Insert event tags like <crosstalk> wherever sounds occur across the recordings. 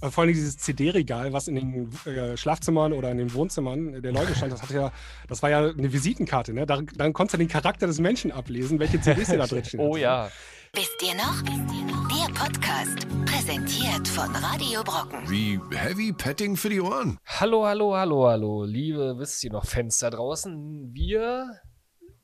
Also vor allem dieses CD-Regal, was in den äh, Schlafzimmern oder in den Wohnzimmern der Leute stand, das, hatte ja, das war ja eine Visitenkarte. Ne? Da, dann konntest du den Charakter des Menschen ablesen, welche CDs da drin stehen. <laughs> oh ja. Wisst ihr noch? Der Podcast, präsentiert von Radio Brocken. Wie Heavy Petting für die Ohren. Hallo, hallo, hallo, hallo, liebe, wisst ihr noch, Fenster draußen. Wir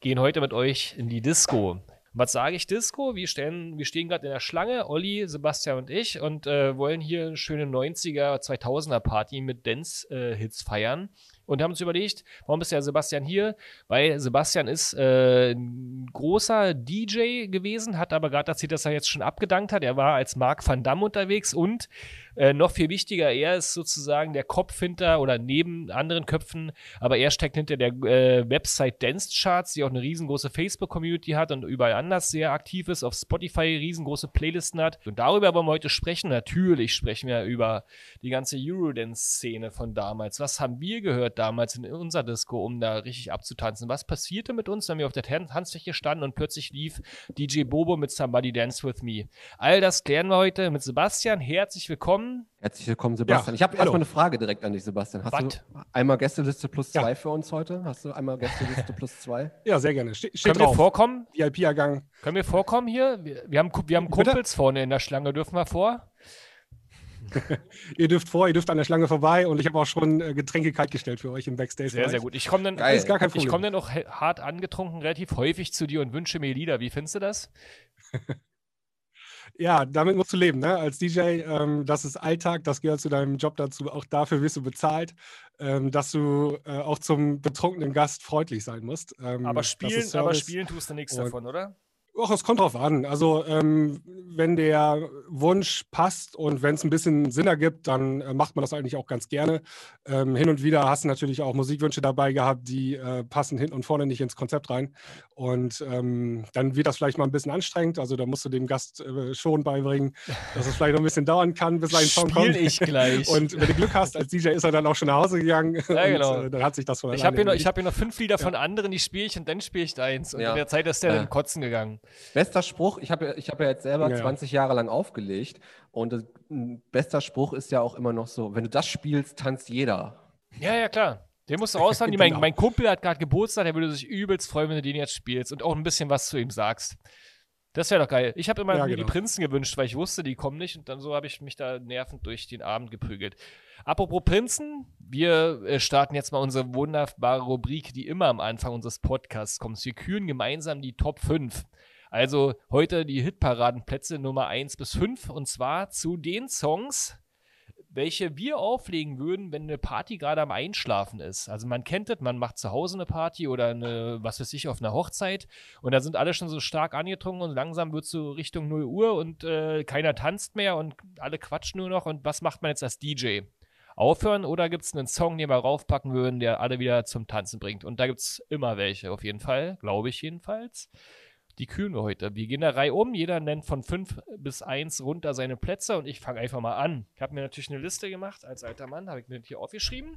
gehen heute mit euch in die Disco. Was sage ich Disco? Wir, stehen, wir stehen gerade in der Schlange, Olli, Sebastian und ich, und äh, wollen hier eine schöne 90er, 2000er Party mit Dance-Hits äh, feiern und haben uns überlegt, warum ist der Sebastian hier? Weil Sebastian ist äh, ein großer DJ gewesen, hat aber gerade erzählt, dass er jetzt schon abgedankt hat. Er war als Marc van Damme unterwegs und äh, noch viel wichtiger, er ist sozusagen der Kopf hinter oder neben anderen Köpfen, aber er steckt hinter der äh, Website Dance Charts, die auch eine riesengroße Facebook-Community hat und überall anders sehr aktiv ist, auf Spotify riesengroße Playlisten hat. Und darüber wollen wir heute sprechen. Natürlich sprechen wir über die ganze Eurodance-Szene von damals. Was haben wir gehört damals in unserer Disco, um da richtig abzutanzen? Was passierte mit uns, wenn wir auf der Tanzfläche standen und plötzlich lief DJ Bobo mit Somebody Dance With Me? All das klären wir heute mit Sebastian. Herzlich willkommen. Herzlich willkommen, Sebastian. Ja, ich habe erstmal eine Frage direkt an dich, Sebastian. Hast What? du einmal Gästeliste plus zwei ja. für uns heute? Hast du einmal Gästeliste plus zwei? <laughs> Ja, sehr gerne. Ste steht Können drauf. wir vorkommen? VIP-Ergang. Können wir vorkommen hier? Wir, wir haben, wir haben Kumpels Bitte? vorne in der Schlange. Dürfen wir vor? <laughs> ihr dürft vor, ihr dürft an der Schlange vorbei und ich habe auch schon äh, Getränke kaltgestellt für euch im Backstage. Sehr, sehr gut. Ich komme dann, Geil. komm dann auch hart angetrunken relativ häufig zu dir und wünsche mir Lieder. Wie findest du das? <laughs> ja, damit musst du leben, ne? Als DJ, ähm, das ist Alltag, das gehört zu deinem Job dazu. Auch dafür wirst du bezahlt, ähm, dass du äh, auch zum betrunkenen Gast freundlich sein musst. Ähm, aber, spielen, aber spielen tust du nichts davon, oder? Ach, es kommt drauf an. Also, ähm, wenn der Wunsch passt und wenn es ein bisschen Sinn ergibt, dann äh, macht man das eigentlich auch ganz gerne. Ähm, hin und wieder hast du natürlich auch Musikwünsche dabei gehabt, die äh, passen hinten und vorne nicht ins Konzept rein. Und ähm, dann wird das vielleicht mal ein bisschen anstrengend. Also, da musst du dem Gast äh, schon beibringen, dass es vielleicht noch ein bisschen dauern kann, bis sein Song kommt. ich gleich. Und wenn du Glück hast, als DJ ist er dann auch schon nach Hause gegangen. Ja, genau. Und, äh, dann hat sich das von Ich habe hier, noch, hab hier noch fünf Lieder ja. von anderen, die spiele ich und dann spiele ich eins. Und ja. in der Zeit ist der dann kotzen gegangen. Bester Spruch, ich habe ich hab ja jetzt selber ja. 20 Jahre lang aufgelegt und das, bester Spruch ist ja auch immer noch so, wenn du das spielst, tanzt jeder. Ja, ja, klar. Den musst du <laughs> raushauen. genau. mein, mein Kumpel hat gerade Geburtstag, der würde sich übelst freuen, wenn du den jetzt spielst und auch ein bisschen was zu ihm sagst. Das wäre doch geil. Ich habe immer ja, mir genau. die Prinzen gewünscht, weil ich wusste, die kommen nicht und dann so habe ich mich da nervend durch den Abend geprügelt. Apropos Prinzen, wir äh, starten jetzt mal unsere wunderbare Rubrik, die immer am Anfang unseres Podcasts kommt. Wir küren gemeinsam die Top 5. Also heute die Hitparadenplätze Nummer 1 bis 5 und zwar zu den Songs, welche wir auflegen würden, wenn eine Party gerade am Einschlafen ist. Also man kennt das, man macht zu Hause eine Party oder eine, was weiß ich, auf einer Hochzeit und da sind alle schon so stark angetrunken und langsam wird es so Richtung 0 Uhr und äh, keiner tanzt mehr und alle quatschen nur noch und was macht man jetzt als DJ? Aufhören oder gibt es einen Song, den wir raufpacken würden, der alle wieder zum Tanzen bringt? Und da gibt es immer welche, auf jeden Fall, glaube ich jedenfalls. Die kühlen wir heute. Wir gehen der Reihe um. Jeder nennt von 5 bis 1 runter seine Plätze und ich fange einfach mal an. Ich habe mir natürlich eine Liste gemacht. Als alter Mann habe ich mir hier aufgeschrieben.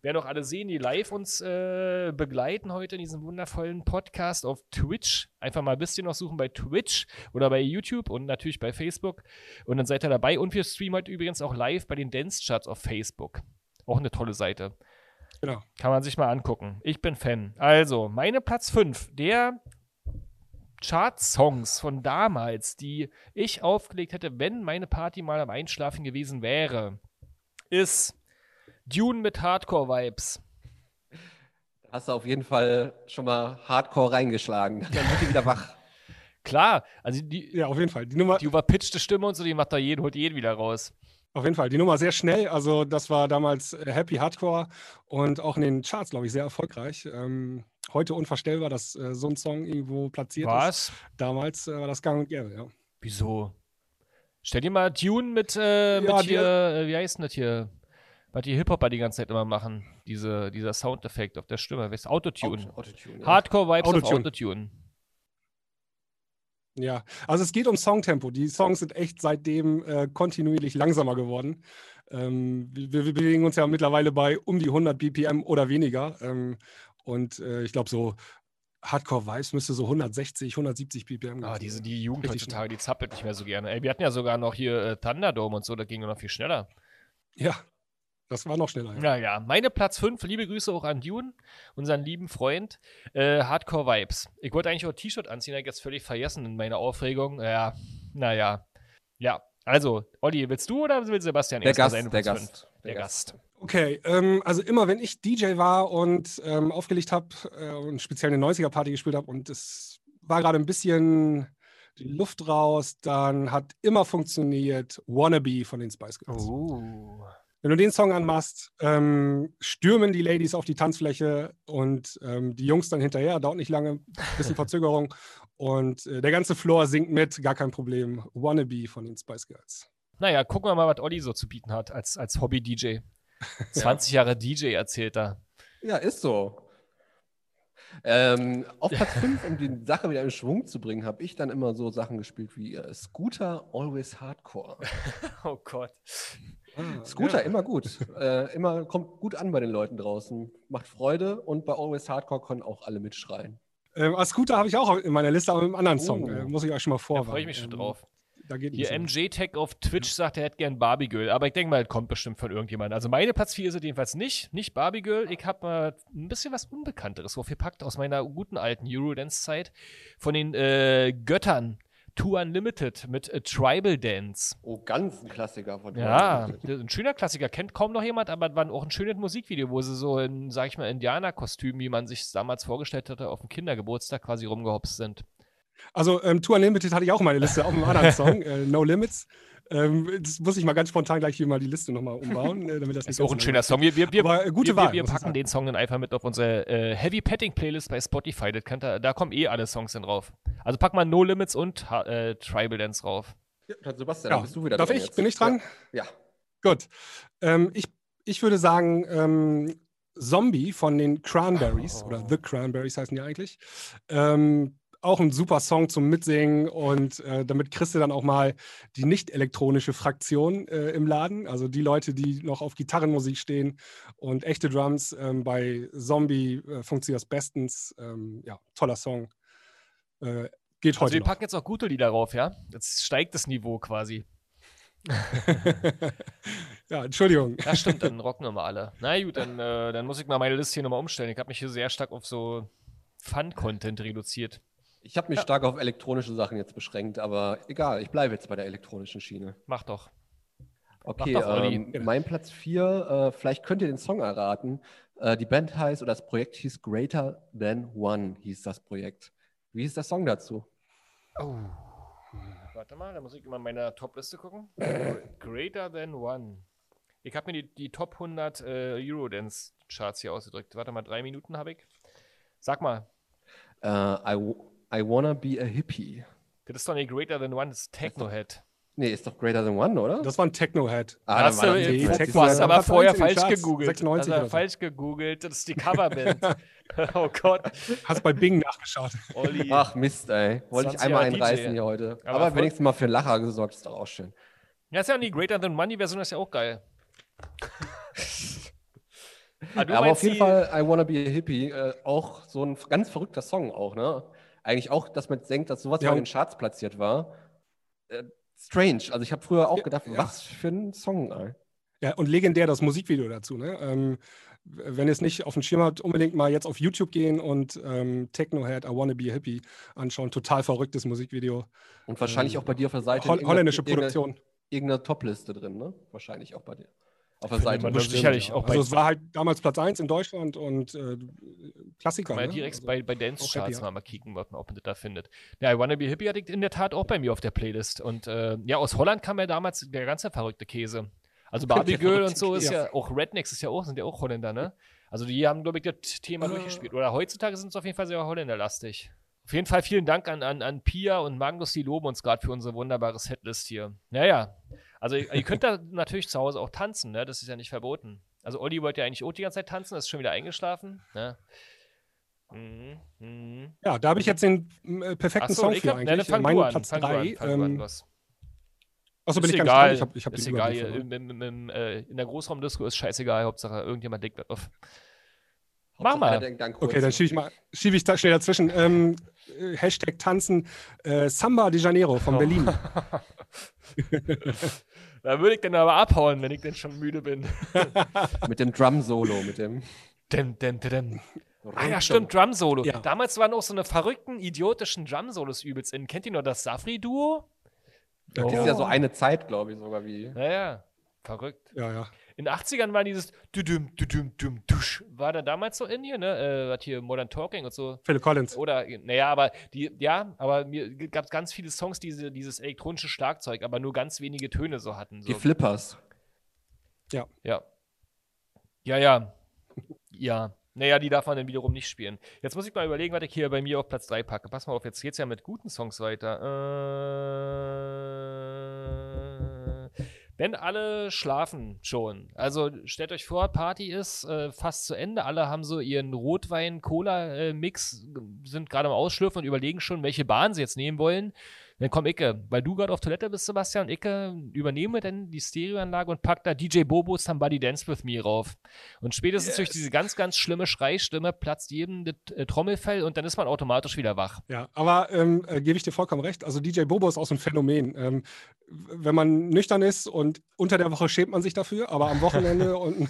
Wer noch alle sehen, die live uns äh, begleiten heute in diesem wundervollen Podcast auf Twitch. Einfach mal ein bisschen noch suchen bei Twitch oder bei YouTube und natürlich bei Facebook. Und dann seid ihr dabei. Und wir streamen heute übrigens auch live bei den Dance Charts auf Facebook. Auch eine tolle Seite. Genau. Kann man sich mal angucken. Ich bin Fan. Also, meine Platz 5, der Chart-Songs von damals, die ich aufgelegt hätte, wenn meine Party mal am Einschlafen gewesen wäre, ist Dune mit Hardcore-Vibes. Hast du auf jeden Fall schon mal Hardcore reingeschlagen. <laughs> Dann wird die wieder wach. Klar, also die, ja, auf jeden Fall. Die, Nummer, die überpitchte Stimme und so, die macht da jeden, holt jeden wieder raus. Auf jeden Fall. Die Nummer sehr schnell. Also, das war damals Happy Hardcore und auch in den Charts, glaube ich, sehr erfolgreich. Ähm, heute unvorstellbar, dass äh, so ein Song irgendwo platziert Was? ist. Damals äh, war das gang und gäbe, ja. Wieso? Stell dir mal Dune mit, äh, mit ja, hier, äh, wie heißt denn das hier? Was die Hip-Hopper die ganze Zeit immer machen. Diese, dieser Soundeffekt auf der Stimme. Was Autotune. Auto, Autotune ja. Hardcore-Vibes auf Autotune. Ja, also es geht um Songtempo. Die Songs sind echt seitdem äh, kontinuierlich langsamer geworden. Ähm, wir, wir, bewegen uns ja mittlerweile bei um die 100 BPM oder weniger. Ähm, und äh, ich glaube, so Hardcore Vibes müsste so 160, 170 BPM Ah, diese, die Jugend heutzutage, die zappelt nicht mehr so gerne. Ey, wir hatten ja sogar noch hier äh, Thunderdome und so, da ging noch viel schneller. Ja, das war noch schneller. Ja, naja, meine Platz 5, liebe Grüße auch an Dune, unseren lieben Freund. Äh, Hardcore Vibes. Ich wollte eigentlich auch ein T-Shirt anziehen, habe ich jetzt völlig vergessen in meiner Aufregung. Ja, naja. Ja, also, Olli, willst du oder will Sebastian der erst Gast, sein? Der Gast. Der, der Gast. Gast. Okay, ähm, also immer wenn ich DJ war und ähm, aufgelegt habe äh, und speziell eine 90er-Party gespielt habe und es war gerade ein bisschen die Luft raus, dann hat immer funktioniert Wannabe von den Spice Girls. Oh. Wenn du den Song anmachst, ähm, stürmen die Ladies auf die Tanzfläche und ähm, die Jungs dann hinterher, dauert nicht lange, bisschen <laughs> Verzögerung und äh, der ganze Floor singt mit, gar kein Problem. Wannabe von den Spice Girls. Naja, gucken wir mal, was Olli so zu bieten hat als, als Hobby-DJ. 20 Jahre DJ erzählt er. Ja, ist so. Ähm, auf Platz <laughs> 5, um die Sache wieder in Schwung zu bringen, habe ich dann immer so Sachen gespielt wie äh, Scooter Always Hardcore. <laughs> oh Gott. Ah, Scooter, ja. immer gut. Äh, immer kommt gut an bei den Leuten draußen. Macht Freude und bei Always Hardcore können auch alle mitschreien. Ähm, Scooter habe ich auch in meiner Liste, aber mit einem anderen Song. Uh. Äh, muss ich euch schon mal vorwarnen. Da freue ich mich schon ähm, drauf. Da geht Hier MJ-Tech auf Twitch sagt, er hätte gern Barbie Girl. Aber ich denke mal, kommt bestimmt von irgendjemandem. Also meine Platz 4 ist es jedenfalls nicht. Nicht Barbie Girl. Ich habe mal ein bisschen was Unbekannteres aufgepackt aus meiner guten alten Eurodance-Zeit. Von den äh, Göttern. Two Unlimited mit äh, Tribal Dance. Oh, ganz ein Klassiker von Ja, ein schöner Klassiker. Kennt kaum noch jemand, aber war auch ein schönes Musikvideo, wo sie so in, sag ich mal, Indianerkostüm, wie man sich damals vorgestellt hatte, auf dem Kindergeburtstag quasi rumgehopst sind. Also ähm, Tour Unlimited hatte ich auch meine Liste auf einem anderen Song, äh, No Limits. Ähm, das muss ich mal ganz spontan gleich hier mal die Liste nochmal umbauen, äh, damit das nicht Ist auch ein schöner Song. Wir, wir, wir, Aber, äh, gute wir, Wahl, wir, wir packen den Song dann einfach mit auf unsere äh, Heavy Petting Playlist bei Spotify. Das könnt ihr, da kommen eh alle Songs dann drauf. Also pack mal No Limits und äh, Tribal Dance drauf. Ja, Sebastian, ja. bist du wieder Darf ich? Jetzt. Bin ich dran? Ja. ja. Gut. Ähm, ich, ich würde sagen, ähm, Zombie von den Cranberries, oh. oder The Cranberries heißen die eigentlich. Ähm, auch ein super Song zum Mitsingen und äh, damit kriegst du dann auch mal die nicht elektronische Fraktion äh, im Laden, also die Leute, die noch auf Gitarrenmusik stehen und echte Drums. Ähm, bei Zombie äh, funktioniert das bestens. Ähm, ja, toller Song. Äh, geht also heute. Also wir noch. packen jetzt auch gute Lieder drauf, ja? Jetzt steigt das Niveau quasi. <laughs> ja, Entschuldigung. Ja, stimmt, dann rocken wir mal alle. Na gut, dann, äh, dann muss ich mal meine Liste hier nochmal umstellen. Ich habe mich hier sehr stark auf so Fun-Content reduziert. Ich habe mich ja. stark auf elektronische Sachen jetzt beschränkt, aber egal, ich bleibe jetzt bei der elektronischen Schiene. Mach doch. Okay, Mach doch, ähm, mein Platz 4, äh, vielleicht könnt ihr den Song erraten. Äh, die Band heißt, oder das Projekt hieß Greater Than One, hieß das Projekt. Wie ist der Song dazu? Oh. Warte mal, da muss ich immer in meiner Top-Liste gucken. <laughs> Greater Than One. Ich habe mir die, die Top 100 äh, Eurodance-Charts hier ausgedrückt. Warte mal, drei Minuten habe ich. Sag mal. Uh, I, I Wanna Be a Hippie. Das ist doch nicht Greater Than One, das ist Techno-Head. Nee, ist doch Greater Than One, oder? Das war ein Techno-Head. Ah, hast du, nee, Techno hast aber vorher falsch gegoogelt. 96 hast falsch gegoogelt. Das ist die Coverband. <laughs> oh Gott. Hast bei Bing nachgeschaut. Olli. Ach Mist, ey. Wollte ich einmal einreißen DJ. hier heute. Aber, aber wenigstens mal für Lacher gesorgt, ist doch auch schön. Ja, ist ja nie Greater Than One, die Version ist ja auch geil. <laughs> aber, aber auf jeden Fall, I Wanna Be a Hippie, äh, auch so ein ganz verrückter Song auch, ne? Eigentlich auch, dass man denkt, dass sowas ja. mal in den Charts platziert war. Äh, strange. Also ich habe früher auch gedacht, ja. was für ein Song. Ey. Ja, und legendär das Musikvideo dazu. Ne? Ähm, wenn ihr es nicht auf dem Schirm habt, unbedingt mal jetzt auf YouTube gehen und ähm, Technohead, I Wanna Be Happy anschauen. Total verrücktes Musikvideo. Und wahrscheinlich ähm, auch bei dir auf der Seite. Holl holländische Produktion. Irgendeine, irgendeine Top-Liste drin, ne? Wahrscheinlich auch bei dir auf der Seite. Man sicherlich ja. auch also es war halt damals Platz 1 in Deutschland und äh, Klassiker. Kann man ne? direkt also bei, bei Dance Charts mal, mal kicken, was man, ob man da findet. Ja, I Wanna Be Hippie hatte ich in der Tat auch bei mir auf der Playlist. Und äh, ja, aus Holland kam ja damals der ganze verrückte Käse. Also <laughs> Barbie Girl und so ist ja, auch Rednecks ist ja auch, sind ja auch Holländer, ne? Also die haben, glaube ich, das Thema uh. durchgespielt. Oder heutzutage sind es auf jeden Fall sehr holländerlastig. Auf jeden Fall vielen Dank an, an, an Pia und Magnus, die loben uns gerade für unsere wunderbare Setlist hier. Naja, also ihr, ihr könnt da natürlich zu Hause auch tanzen, ne? Das ist ja nicht verboten. Also Olli wollte ja eigentlich auch die ganze Zeit tanzen, ist schon wieder eingeschlafen. Ne? Mhm, mh. Ja, da habe ich jetzt den äh, perfekten so, Song für hab, eigentlich. Ne, mein Platz 3. Ähm, Achso, bin ich egal. Ich hab, ich hab ist egal. In, in, in, äh, in, der Großraumdisco ist scheißegal. Hauptsache irgendjemand legt das auf. Mach mal. okay, dann schiebe ich mal, schiebe ich da schnell dazwischen. Ähm, äh, Hashtag tanzen äh, Samba de Janeiro von Berlin. <laughs> da würde ich dann aber abhauen, wenn ich denn schon müde bin. <laughs> mit dem Drum-Solo, mit dem. Dem, dem, dem. Ah ja, stimmt, Drum-Solo. Ja. Damals waren auch so eine verrückten, idiotischen Drum-Solos übelst in. Kennt ihr noch das Safri-Duo? Das oh. ist ja so eine Zeit, glaube ich, sogar wie. Naja, verrückt. Ja, ja. In den 80ern war dieses düdüm, düdüm, düm, dusch. War da damals so in hier, ne? Äh, hat hier Modern Talking und so. Phil Collins. Oder, naja, aber die, ja, aber mir gab es ganz viele Songs, die diese, dieses elektronische Schlagzeug, aber nur ganz wenige Töne so hatten. So. Die Flippers. Ja. Ja. Ja, ja. ja. Naja, die darf man dann wiederum nicht spielen. Jetzt muss ich mal überlegen, was ich hier bei mir auf Platz 3 packe. Pass mal auf, jetzt geht's ja mit guten Songs weiter. Äh, wenn alle schlafen schon. Also stellt euch vor, Party ist äh, fast zu Ende. Alle haben so ihren Rotwein-Cola-Mix, sind gerade am Ausschlürfen und überlegen schon, welche Bahn sie jetzt nehmen wollen. Dann komm Icke, weil du gerade auf Toilette bist, Sebastian, Icke übernehme dann die Stereoanlage und pack da DJ Bobo Somebody Dance With Me rauf. Und spätestens yes. durch diese ganz, ganz schlimme Schreistimme platzt jedem das äh, Trommelfell und dann ist man automatisch wieder wach. Ja, aber ähm, äh, gebe ich dir vollkommen recht. Also DJ Bobo ist auch so ein Phänomen. Ähm, wenn man nüchtern ist und unter der Woche schämt man sich dafür, aber am Wochenende <laughs> und,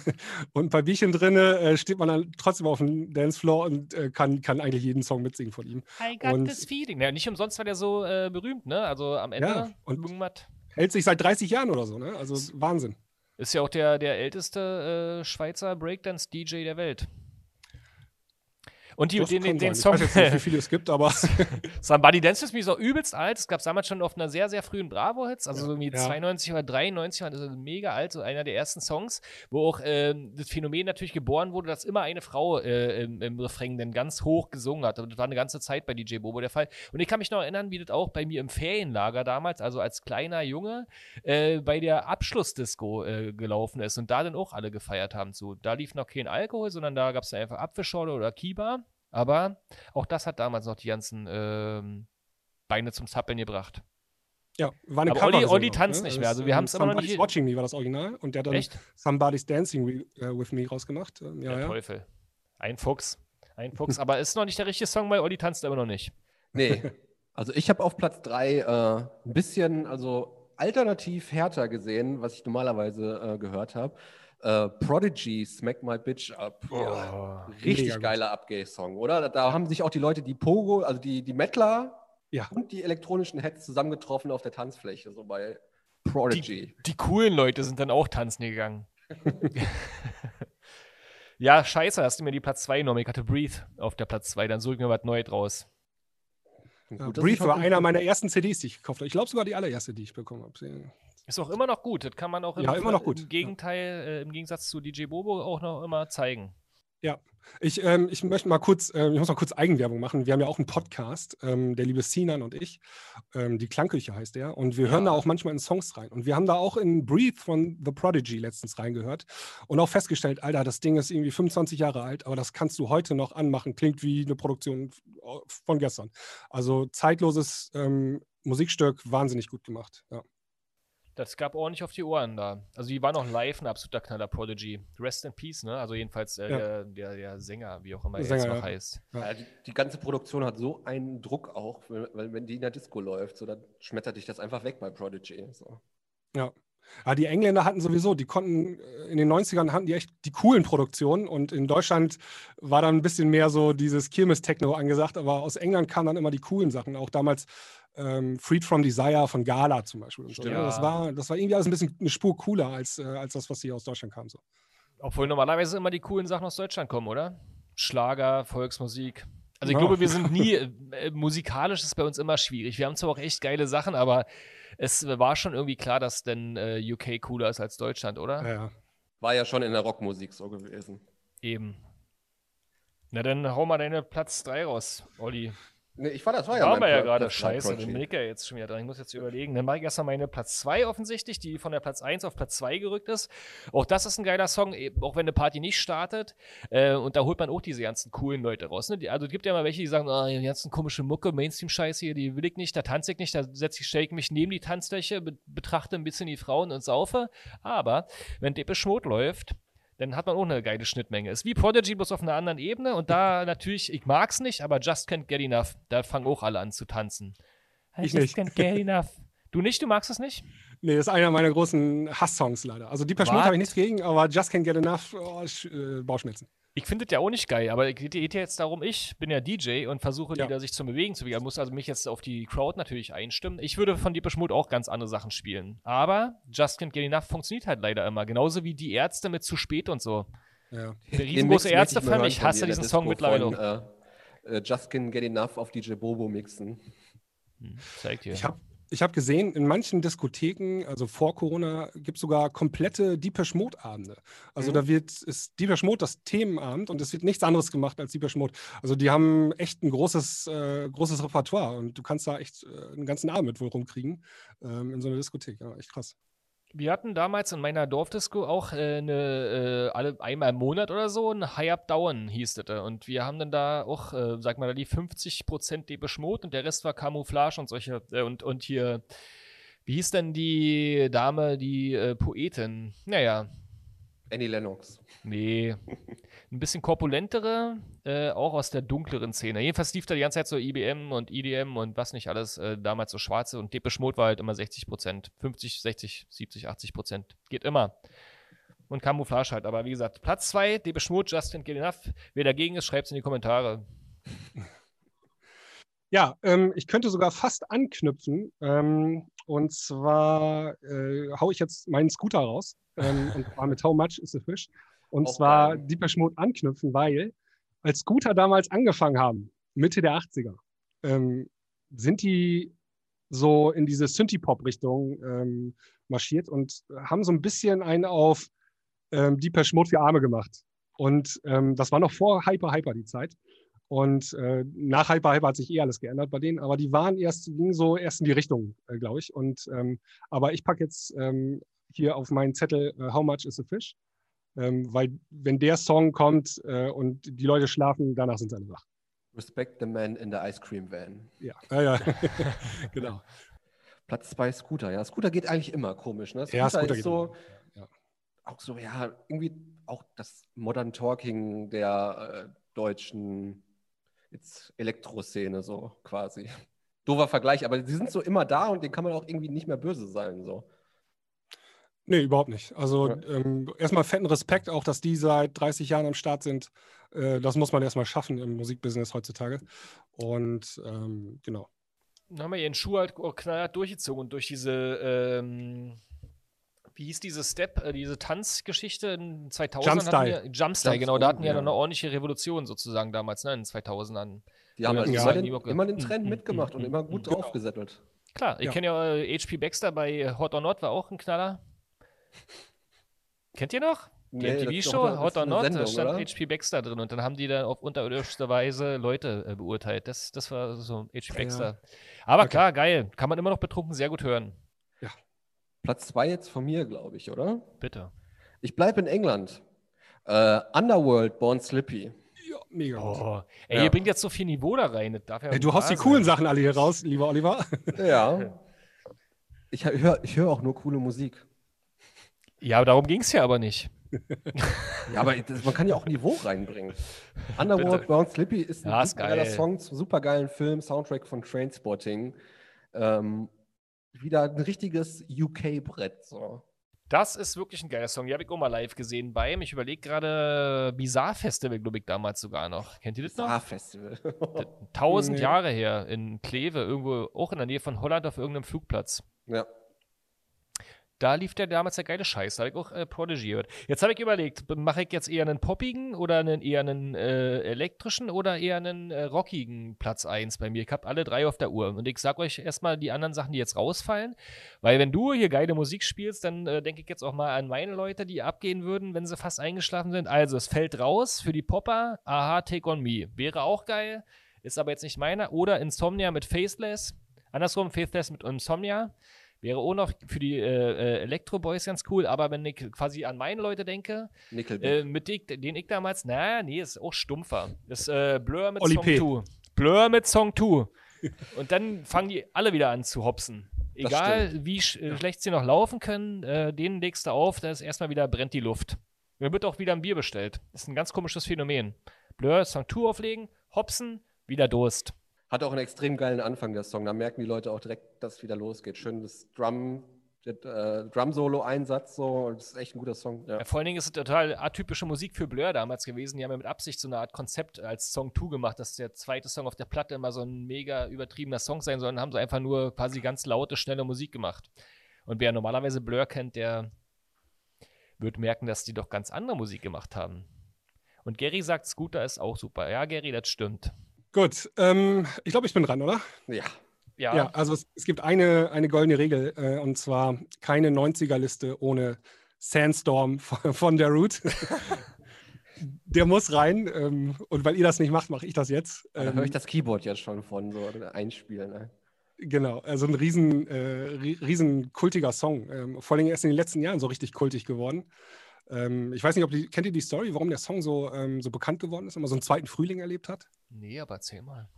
und ein paar Bierchen drin äh, steht man dann trotzdem auf dem Dancefloor und äh, kann, kann eigentlich jeden Song mitsingen von ihm. I got und, this feeling. Ja, nicht umsonst war der so äh, berühmt berühmt, ne? Also am Ende ja, und irgendwas. Hält sich seit 30 Jahren oder so, ne? Also Wahnsinn. Ist ja auch der, der älteste äh, Schweizer Breakdance-DJ der Welt. Und die, den, den, den Song. Ich weiß jetzt nicht, wie viele es gibt, aber. <laughs> Somebody Dance With Me ist auch übelst alt. Es gab es damals schon auf einer sehr, sehr frühen Bravo-Hits, also so irgendwie ja. 92 oder 93, war das mega alt, so einer der ersten Songs, wo auch äh, das Phänomen natürlich geboren wurde, dass immer eine Frau äh, im, im Refrain dann ganz hoch gesungen hat. Das war eine ganze Zeit bei DJ Bobo der Fall. Und ich kann mich noch erinnern, wie das auch bei mir im Ferienlager damals, also als kleiner Junge, äh, bei der Abschlussdisco äh, gelaufen ist und da dann auch alle gefeiert haben. So, da lief noch kein Alkohol, sondern da gab es einfach Apfelschorle oder Kiba. Aber auch das hat damals noch die ganzen ähm, Beine zum Zappeln gebracht. Ja, war eine Aber Olli, Olli tanzt ne? nicht mehr. Also wir haben es immer noch nicht. Watching Me war das Original und der hat dann Echt? Somebody's Dancing with Me rausgemacht. Ähm, ja, der ja. Teufel. Ein Fuchs. Ein Fuchs. <laughs> Aber ist noch nicht der richtige Song, weil Olli tanzt immer noch nicht. Nee. <laughs> Also ich habe auf Platz 3 äh, ein bisschen, also alternativ härter gesehen, was ich normalerweise äh, gehört habe. Uh, Prodigy, Smack My Bitch Up. Oh, richtig geiler Abgay-Song, oder? Da haben sich auch die Leute, die Pogo, also die, die Mettler ja. und die elektronischen Heads zusammengetroffen auf der Tanzfläche, so bei Prodigy. Die, die coolen Leute sind dann auch tanzen gegangen. <laughs> ja, scheiße, hast du mir die Platz 2 genommen. Ich hatte Breathe auf der Platz 2, dann suche ich mir was Neues draus. Ja, Breathe war einer meiner ersten CDs, die ich gekauft habe. Ich glaube sogar die allererste, die ich bekommen habe. Ist auch immer noch gut. Das kann man auch im, ja, immer noch gut. im Gegenteil, äh, im Gegensatz zu DJ Bobo auch noch immer zeigen. Ja, ich, ähm, ich möchte mal kurz, äh, ich muss mal kurz Eigenwerbung machen. Wir haben ja auch einen Podcast, ähm, der liebe Sinan und ich. Ähm, die Klangküche heißt der. Und wir hören ja. da auch manchmal in Songs rein. Und wir haben da auch in Breathe von The Prodigy letztens reingehört und auch festgestellt, Alter, das Ding ist irgendwie 25 Jahre alt, aber das kannst du heute noch anmachen. Klingt wie eine Produktion von gestern. Also zeitloses ähm, Musikstück, wahnsinnig gut gemacht. Ja. Das gab ordentlich auf die Ohren da. Also die war noch live ein absoluter Knaller, Prodigy. Rest in Peace, ne? Also jedenfalls äh, ja. der, der, der, Sänger, wie auch immer er jetzt noch ja. heißt. Ja. Die, die, ganze Produktion hat so einen Druck auch, weil wenn die in der Disco läuft, so dann schmettert dich das einfach weg bei Prodigy. So. Ja. Ja, die Engländer hatten sowieso, die konnten äh, in den 90ern hatten die echt die coolen Produktionen und in Deutschland war dann ein bisschen mehr so dieses Kirmes-Techno angesagt, aber aus England kamen dann immer die coolen Sachen. Auch damals ähm, Freed from Desire von Gala zum Beispiel. Und so, ja. das, war, das war irgendwie alles ein bisschen eine Spur cooler als, äh, als das, was hier aus Deutschland kam. So. Obwohl normalerweise immer die coolen Sachen aus Deutschland kommen, oder? Schlager, Volksmusik. Also ich ja. glaube, wir sind <laughs> nie, äh, musikalisch ist bei uns immer schwierig. Wir haben zwar auch echt geile Sachen, aber es war schon irgendwie klar, dass denn äh, UK cooler ist als Deutschland, oder? Ja. War ja schon in der Rockmusik so gewesen. Eben. Na dann hau mal deine Platz 3 raus, Olli. Nee, ich war das war ja. Waren wir ja gerade scheiße. Den bin ich ja jetzt schon wieder dran. Ich muss jetzt überlegen. Dann mache ich erstmal meine Platz 2 offensichtlich, die von der Platz 1 auf Platz 2 gerückt ist. Auch das ist ein geiler Song, auch wenn eine Party nicht startet. Äh, und da holt man auch diese ganzen coolen Leute raus. Ne? Die, also es gibt ja mal welche, die sagen, oh, die ganzen komische Mucke, Mainstream-Scheiße hier, die will ich nicht, da tanze ich nicht, da setze ich, stelle ich mich neben die Tanzfläche, be betrachte ein bisschen die Frauen und saufe. Aber wenn Deppe Schmot läuft, dann hat man auch eine geile Schnittmenge. Ist wie Prodigy, bloß auf einer anderen Ebene. Und da <laughs> natürlich, ich mag's nicht, aber Just Can't Get Enough, da fangen auch alle an zu tanzen. Ich Just nicht. Can't Get Enough. <laughs> Du nicht? Du magst es nicht? Nee, das ist einer meiner großen Hass-Songs leider. Also Deeper Schmutz habe ich nichts gegen, aber Just Can't Get Enough, oh, äh, Bauchschmerzen. Ich finde es ja auch nicht geil, aber es geht ja jetzt darum, ich bin ja DJ und versuche ja. wieder sich zu bewegen zu bewegen. Muss also mich jetzt auf die Crowd natürlich einstimmen. Ich würde von Deeper Schmut auch ganz andere Sachen spielen. Aber Just Can't Get Enough funktioniert halt leider immer. Genauso wie die Ärzte mit zu spät und so. Ja. Der riesengroße Ärzte-Fan, ich hasse diesen Song mittlerweile. Äh, äh, Just Can't Get Enough auf DJ Bobo mixen. Hm, zeig dir. Ich habe ich habe gesehen, in manchen Diskotheken, also vor Corona, gibt es sogar komplette Deepesh Mode-Abende. Also mhm. da wird, ist Deepesh Mode das Themenabend und es wird nichts anderes gemacht als Deepesh Mode. Also die haben echt ein großes, äh, großes Repertoire und du kannst da echt äh, einen ganzen Abend mit wohl rumkriegen ähm, in so einer Diskothek. Ja, echt krass. Wir hatten damals in meiner Dorfdisco auch äh, eine, äh, alle einmal im Monat oder so ein High Up Down hieß das. Und wir haben dann da auch, äh, sag mal, da die 50% Depeche Mode und der Rest war Camouflage und solche, äh, und, und hier, wie hieß denn die Dame, die äh, Poetin? Naja. Annie Lennox. Nee. <laughs> ein bisschen korpulentere, äh, auch aus der dunkleren Szene. Jedenfalls lief da die ganze Zeit so IBM und EDM und was nicht alles, äh, damals so schwarze und Depeche Mode war halt immer 60 Prozent, 50, 60, 70, 80 Prozent. Geht immer. Und Camouflage halt. Aber wie gesagt, Platz 2, Depeche Mode, Justin Get Enough. Wer dagegen ist, schreibt es in die Kommentare. <laughs> Ja, ähm, ich könnte sogar fast anknüpfen. Ähm, und zwar äh, haue ich jetzt meinen Scooter raus. Ähm, und zwar mit How Much is a Fish. Und Auch zwar. Deepesh Mode anknüpfen, weil als Scooter damals angefangen haben, Mitte der 80er, ähm, sind die so in diese Synthie-Pop-Richtung ähm, marschiert und haben so ein bisschen einen auf ähm, Deepesh Mode für Arme gemacht. Und ähm, das war noch vor Hyper Hyper die Zeit. Und äh, nach Hyper Hyper hat sich eh alles geändert bei denen, aber die waren erst, gingen so erst in die Richtung, äh, glaube ich. Und ähm, aber ich packe jetzt ähm, hier auf meinen Zettel uh, How much is a fish? Ähm, weil wenn der Song kommt äh, und die Leute schlafen, danach sind sie alle wach. Respect the man in the ice cream van. Ja, ja, ja. <laughs> genau. Platz zwei Scooter, ja. Scooter geht eigentlich immer komisch, ne? Scooter, ja, Scooter ist so, ja. auch so, ja, irgendwie auch das Modern Talking der äh, deutschen jetzt Elektroszene, so quasi. Dover Vergleich, aber die sind so immer da und den kann man auch irgendwie nicht mehr böse sein, so. Nee, überhaupt nicht. Also ja. ähm, erstmal fetten Respekt auch, dass die seit 30 Jahren am Start sind. Äh, das muss man erstmal schaffen im Musikbusiness heutzutage. Und ähm, genau. Dann haben wir ihren Schuh halt knallhart durchgezogen und durch diese, ähm, wie hieß diese Step, äh, diese Tanzgeschichte in 2000 Jumpstyle. Wir, Jumpstyle, genau. Da hatten wir ja. eine ordentliche Revolution sozusagen damals, ne, in 2000ern. Die haben ja. immer, den, immer den Trend mhm. mitgemacht und immer gut genau. draufgesettelt. Klar, ich ja. kenne ja äh, HP Baxter bei Hot or Not, war auch ein Knaller. Kennt ihr noch? Die nee, MTV-Show, Hot or Not, Sendung, da stand oder? HP Baxter drin und dann haben die da auf unterirdischste Weise Leute äh, beurteilt. Das, das war so HP Baxter. Ja. Aber okay. klar, geil. Kann man immer noch betrunken sehr gut hören. Ja. Platz zwei jetzt von mir, glaube ich, oder? Bitte. Ich bleibe in England. Uh, Underworld, Born Slippy. Ja, mega oh. Ey, ja. ihr bringt jetzt so viel Niveau da rein. Ja Ey, du haust die coolen Sachen alle hier raus, lieber Oliver. Ja. <laughs> Ich höre ich hör auch nur coole Musik. Ja, darum ging es ja aber nicht. <laughs> ja, aber das, man kann ja auch Niveau reinbringen. <laughs> Underworld Brown Slippy ist ein ja, super geiler Song zum supergeilen Film, Soundtrack von Trainspotting. Ähm, wieder ein richtiges UK-Brett. So. Das ist wirklich ein geiler Song. Die habe ich auch mal live gesehen beim, ich überlege gerade, Bizarre Festival, glaube ich, damals sogar noch. Kennt ihr das noch? Bizarre Festival. Tausend <laughs> nee. Jahre her in Kleve, irgendwo auch in der Nähe von Holland auf irgendeinem Flugplatz. Ja. Da lief der damals der geile Scheiß. Da habe ich auch äh, Prodigy gehört. Jetzt habe ich überlegt, mache ich jetzt eher einen poppigen oder einen eher einen äh, elektrischen oder eher einen äh, rockigen Platz 1 bei mir. Ich habe alle drei auf der Uhr. Und ich sage euch erstmal die anderen Sachen, die jetzt rausfallen. Weil wenn du hier geile Musik spielst, dann äh, denke ich jetzt auch mal an meine Leute, die abgehen würden, wenn sie fast eingeschlafen sind. Also es fällt raus für die Popper. Aha, Take On Me. Wäre auch geil. Ist aber jetzt nicht meiner. Oder Insomnia mit Faceless. Andersrum, Faithless mit Insomnia. Wäre auch noch für die äh, äh, Elektro Boys ganz cool, aber wenn ich quasi an meine Leute denke, äh, mit den ich damals, na, nee, ist auch stumpfer. Das äh, Blur mit Oli Song 2. Blur mit Song 2. Und dann fangen die alle wieder an zu hopsen. Egal wie sch ja. schlecht sie noch laufen können, äh, denen legst du auf, da ist erstmal wieder brennt die Luft. Da wird auch wieder ein Bier bestellt. Das ist ein ganz komisches Phänomen. Blur, Song 2 auflegen, Hopsen, wieder Durst. Hat auch einen extrem geilen Anfang, der Song. Da merken die Leute auch direkt, dass es wieder losgeht. Schön das Drum, äh, Drum-Solo-Einsatz, so. Das ist echt ein guter Song. Ja. Ja, vor allen Dingen ist es total atypische Musik für Blur damals gewesen. Die haben ja mit Absicht so eine Art Konzept als Song 2 gemacht, dass der zweite Song auf der Platte immer so ein mega übertriebener Song sein soll. Und haben sie einfach nur quasi ganz laute, schnelle Musik gemacht. Und wer normalerweise Blur kennt, der wird merken, dass die doch ganz andere Musik gemacht haben. Und Gary sagt, Scooter ist auch super. Ja, Gary, das stimmt. Gut, ähm, ich glaube, ich bin dran, oder? Ja. Ja, ja also es, es, gibt eine, eine goldene Regel äh, und zwar keine 90er-Liste ohne Sandstorm <laughs> von, von der Root. <laughs> der muss rein ähm, und weil ihr das nicht macht, mache ich das jetzt. Ähm, da höre ich das Keyboard jetzt schon von so einspielen. Ne? Genau, also ein riesen, äh, riesen kultiger Song. Ähm, vor allem erst in den letzten Jahren so richtig kultig geworden. Ähm, ich weiß nicht, ob die, kennt ihr die Story, warum der Song so, ähm, so bekannt geworden ist, man so einen zweiten Frühling erlebt hat? Nee, aber erzähl mal.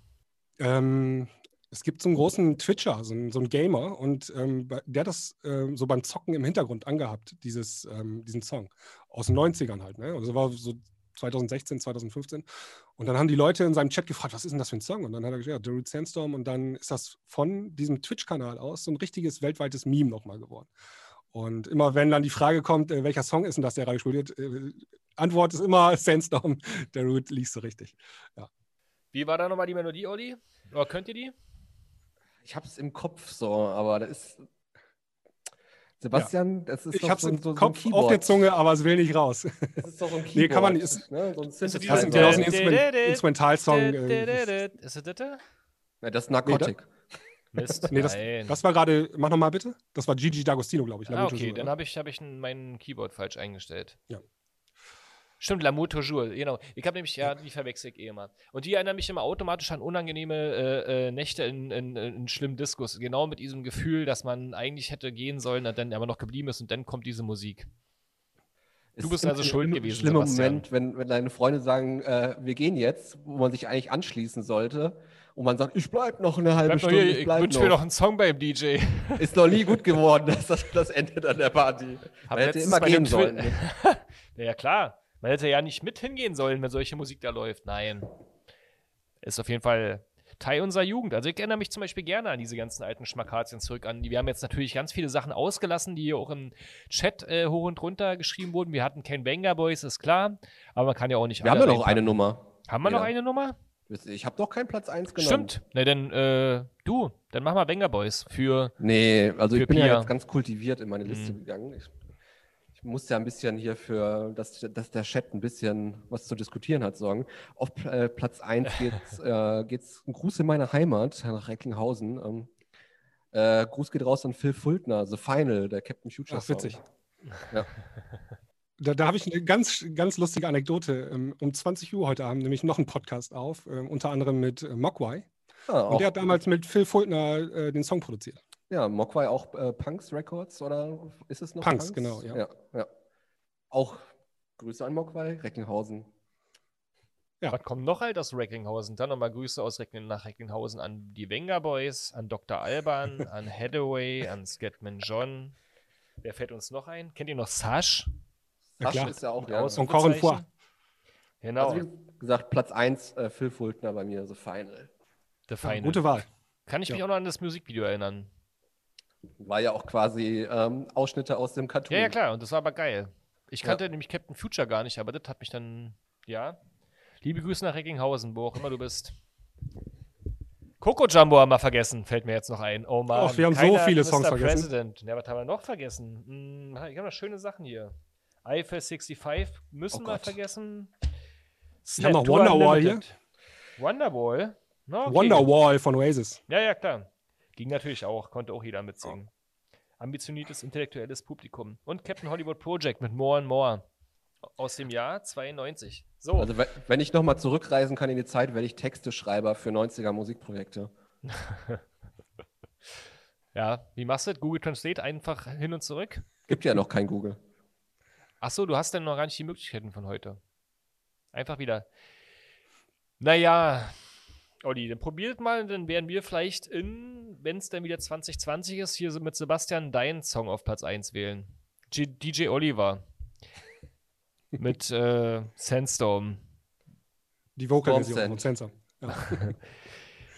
Ähm, es gibt so einen großen Twitcher, so einen, so einen Gamer, und ähm, der hat das äh, so beim Zocken im Hintergrund angehabt, dieses, ähm, diesen Song. Aus den 90ern halt, ne? Also war so 2016, 2015. Und dann haben die Leute in seinem Chat gefragt, was ist denn das für ein Song? Und dann hat er gesagt, ja, The Root Sandstorm. Und dann ist das von diesem Twitch-Kanal aus so ein richtiges weltweites Meme nochmal geworden. Und immer wenn dann die Frage kommt, äh, welcher Song ist denn das, der gerade gespielt wird, äh, Antwort ist immer <laughs> Sandstorm, der Root liest du richtig. Ja. Wie war da nochmal die Melodie, Olli? Oder könnt ihr die? Ich hab's im Kopf so, aber da ist. Sebastian, ja. das ist ich hab's so, im so, Kopf so auf der Zunge, aber es will nicht raus. Das ist doch so ein Keyboard. <laughs> nee, kann man nicht. Ist, ne? so ein das ist ein Instrument, <laughs> Instrumentalsong. Äh, ist das das? Ja, das ist Narcotic. Mist. <laughs> nee, das, das war gerade, mach nochmal bitte. Das war Gigi D'Agostino, glaube ich. Ah, okay, dann habe ich, hab ich mein Keyboard falsch eingestellt. Ja. Stimmt, L'amour toujours, genau. Ich habe nämlich, ja, die verwechsel ich eh immer. Und die erinnern mich immer automatisch an unangenehme äh, äh, Nächte in, in, in, schlimmen Diskus. Genau mit diesem Gefühl, dass man eigentlich hätte gehen sollen und dann aber noch geblieben ist und dann kommt diese Musik. Du bist also schuld gewesen. Schlimmer Moment, wenn, wenn deine Freunde sagen, äh, wir gehen jetzt, wo man sich eigentlich anschließen sollte und man sagt, ich bleib noch eine halbe bleib Stunde. Ich, ich wünsche mir noch einen Song beim DJ. <laughs> Ist noch nie gut geworden, dass das, das endet an der Party. Man hätte immer gehen sollen. Ne? <laughs> ja, klar. Man hätte ja nicht mit hingehen sollen, wenn solche Musik da läuft. Nein. Ist auf jeden Fall Teil unserer Jugend. Also ich erinnere mich zum Beispiel gerne an diese ganzen alten Schmakazien zurück an. Wir haben jetzt natürlich ganz viele Sachen ausgelassen, die hier auch im Chat äh, hoch und runter geschrieben wurden. Wir hatten kein Banger Boys, ist klar. Aber man kann ja auch nicht Wir haben ja noch eine Nummer. Haben wir ja. noch eine Nummer? Ich habe doch keinen Platz 1 genommen. Stimmt. Na, dann äh, du, dann mach mal Banger Boys für. Nee, also für ich bin Pia. ja jetzt ganz kultiviert in meine Liste mhm. gegangen. Ich, ich muss ja ein bisschen hier für, dass, dass der Chat ein bisschen was zu diskutieren hat, sorgen. Auf äh, Platz 1 <laughs> geht's, äh, geht's ein Gruß in meine Heimat nach Recklinghausen. Ähm, äh, Gruß geht raus an Phil Fultner, The Final, der Captain Future. Ach, witzig. Ja. <laughs> Da, da habe ich eine ganz, ganz lustige Anekdote. Ähm, um 20 Uhr heute Abend nämlich noch einen Podcast auf, äh, unter anderem mit äh, Mogwai. Ah, und der hat damals mit Phil Fultner äh, den Song produziert. Ja, Mogwai auch äh, Punks Records oder ist es noch Punks? Punks, genau, ja. ja. ja. Auch Grüße an Mogwai, Recklinghausen. Ja. Was kommt noch halt aus Recklinghausen? Dann nochmal Grüße aus Reckling nach Recklinghausen an die Wenger Boys, an Dr. Alban, <laughs> an Hathaway, an Scatman John. Wer fällt uns noch ein? Kennt ihr noch Sash? Ja, Sash ist ja auch ja. Und Corin Foy. Genau. Also wie gesagt, Platz 1 äh, Phil Fultner bei mir, The Final. The Final. Gute Wahl. Kann ich ja. mich auch noch an das Musikvideo erinnern. War ja auch quasi ähm, Ausschnitte aus dem Cartoon. Ja, ja, klar, und das war aber geil. Ich kannte ja. nämlich Captain Future gar nicht, aber das hat mich dann, ja. Liebe Grüße nach Recklinghausen, wo auch immer du bist. Coco Jumbo haben wir vergessen, fällt mir jetzt noch ein. Oh Mann. Och, wir haben so viele Songs Mr. vergessen. President. Ja, was haben wir noch vergessen? Hm, ich habe noch schöne Sachen hier. Eiffel 65 müssen oh wir vergessen. Wir haben noch Wonderwall hier. Wonderwall? No, okay. Wonderwall von Oasis. Ja, ja, klar. Ging natürlich auch, konnte auch jeder mitsingen. Ambitioniertes intellektuelles Publikum. Und Captain Hollywood Project mit More and More aus dem Jahr 92. So. Also wenn ich nochmal zurückreisen kann in die Zeit, werde ich Texteschreiber für 90er Musikprojekte. <laughs> ja, wie machst du das? Google Translate einfach hin und zurück? Gibt ja noch kein Google. Achso, du hast denn noch gar nicht die Möglichkeiten von heute. Einfach wieder. Naja, Olli, dann probiert mal, dann werden wir vielleicht in, wenn es dann wieder 2020 ist, hier mit Sebastian deinen Song auf Platz 1 wählen. G DJ Oliver. <laughs> Mit äh, Sandstorm. Die Vocal-Version von Sandstorm. Ja. <laughs>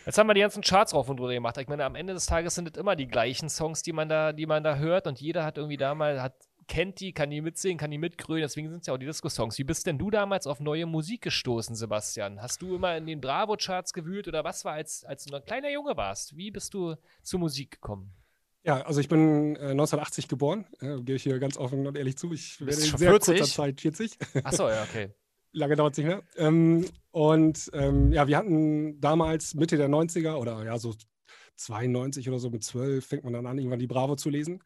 Jetzt haben wir die ganzen Charts rauf und runter gemacht. Ich meine, am Ende des Tages sind es immer die gleichen Songs, die man da, die man da hört und jeder hat irgendwie da mal, hat, kennt die, kann die mitsingen, kann die mitgrölen, deswegen sind es ja auch die Disco-Songs. Wie bist denn du damals auf neue Musik gestoßen, Sebastian? Hast du immer in den Bravo-Charts gewühlt oder was war, als, als du ein kleiner Junge warst? Wie bist du zur Musik gekommen? Ja, also ich bin äh, 1980 geboren, äh, gehe ich hier ganz offen und ehrlich zu. Ich werde in sehr 40? kurzer Zeit 40. Achso, ja, okay. <laughs> Lange dauert es nicht mehr. Ähm, und ähm, ja, wir hatten damals Mitte der 90er oder ja, so 92 oder so mit 12 fängt man dann an, irgendwann die Bravo zu lesen.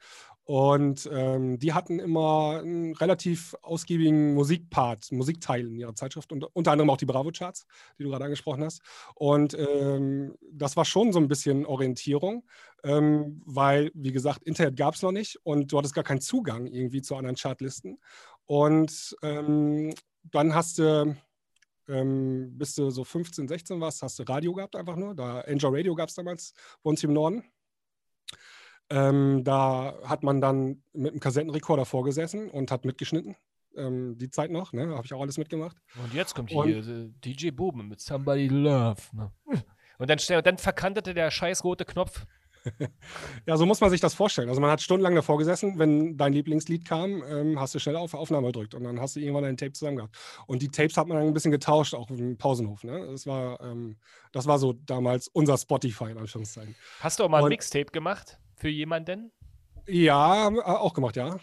Und ähm, die hatten immer einen relativ ausgiebigen Musikpart, Musikteil in ihrer Zeitschrift und unter anderem auch die Bravo-Charts, die du gerade angesprochen hast. Und ähm, das war schon so ein bisschen Orientierung, ähm, weil, wie gesagt, Internet gab es noch nicht und du hattest gar keinen Zugang irgendwie zu anderen Chartlisten. Und ähm, dann hast du ähm, bis du so 15, 16 warst, hast du Radio gehabt einfach nur. Da Enjoy Radio gab es damals bei uns im Norden. Ähm, da hat man dann mit einem Kassettenrekorder vorgesessen und hat mitgeschnitten. Ähm, die Zeit noch, ne? Habe ich auch alles mitgemacht. Und jetzt kommt und, hier äh, DJ Boben mit Somebody Love. Ne? Und dann, dann verkantete der scheiß rote Knopf <laughs> ja, so muss man sich das vorstellen. Also man hat stundenlang davor gesessen, wenn dein Lieblingslied kam, ähm, hast du schnell auf Aufnahme gedrückt und dann hast du irgendwann ein Tape zusammen gehabt. Und die Tapes hat man dann ein bisschen getauscht, auch im Pausenhof. Ne? Das, war, ähm, das war so damals unser Spotify, in Anführungszeichen. Hast du auch mal ein Mixtape gemacht für jemanden? Ja, auch gemacht, ja.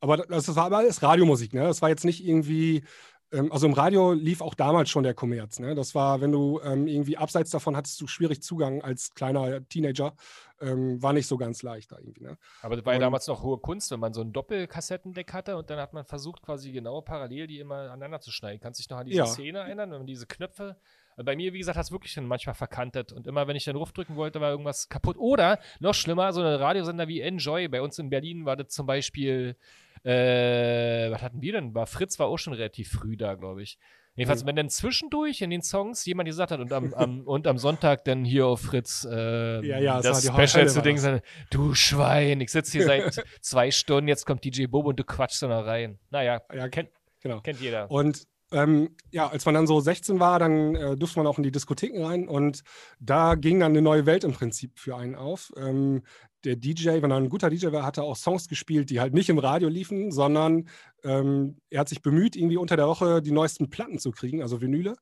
Aber das war alles Radiomusik, ne? Das war jetzt nicht irgendwie ähm, also im Radio lief auch damals schon der Kommerz. Ne? Das war, wenn du ähm, irgendwie abseits davon hattest du schwierig Zugang als kleiner Teenager, ähm, war nicht so ganz leicht da irgendwie. Ne? Aber das war ja damals noch hohe Kunst, wenn man so ein Doppelkassettendeck hatte und dann hat man versucht, quasi genau parallel die immer aneinander zu schneiden. Kannst du dich noch an diese ja. Szene erinnern, wenn man diese Knöpfe bei mir, wie gesagt, hat es wirklich dann manchmal verkantet. Und immer, wenn ich den Ruf drücken wollte, war irgendwas kaputt. Oder, noch schlimmer, so ein Radiosender wie Enjoy. Bei uns in Berlin war das zum Beispiel äh, was hatten wir denn? War Fritz war auch schon relativ früh da, glaube ich. Jedenfalls, wenn dann zwischendurch in den Songs jemand gesagt hat und am, am <laughs> und am Sonntag dann hier auf Fritz äh, ja, ja, das, das Special zu Ding, du Schwein, ich sitze hier seit zwei Stunden, jetzt kommt DJ Bobo und du quatschst da noch rein. Naja, ja, kennt, genau. kennt jeder. Und ähm, ja, als man dann so 16 war, dann äh, durfte man auch in die Diskotheken rein und da ging dann eine neue Welt im Prinzip für einen auf. Ähm, der DJ, wenn er ein guter DJ war, hat er auch Songs gespielt, die halt nicht im Radio liefen, sondern ähm, er hat sich bemüht, irgendwie unter der Woche die neuesten Platten zu kriegen, also Vinyle,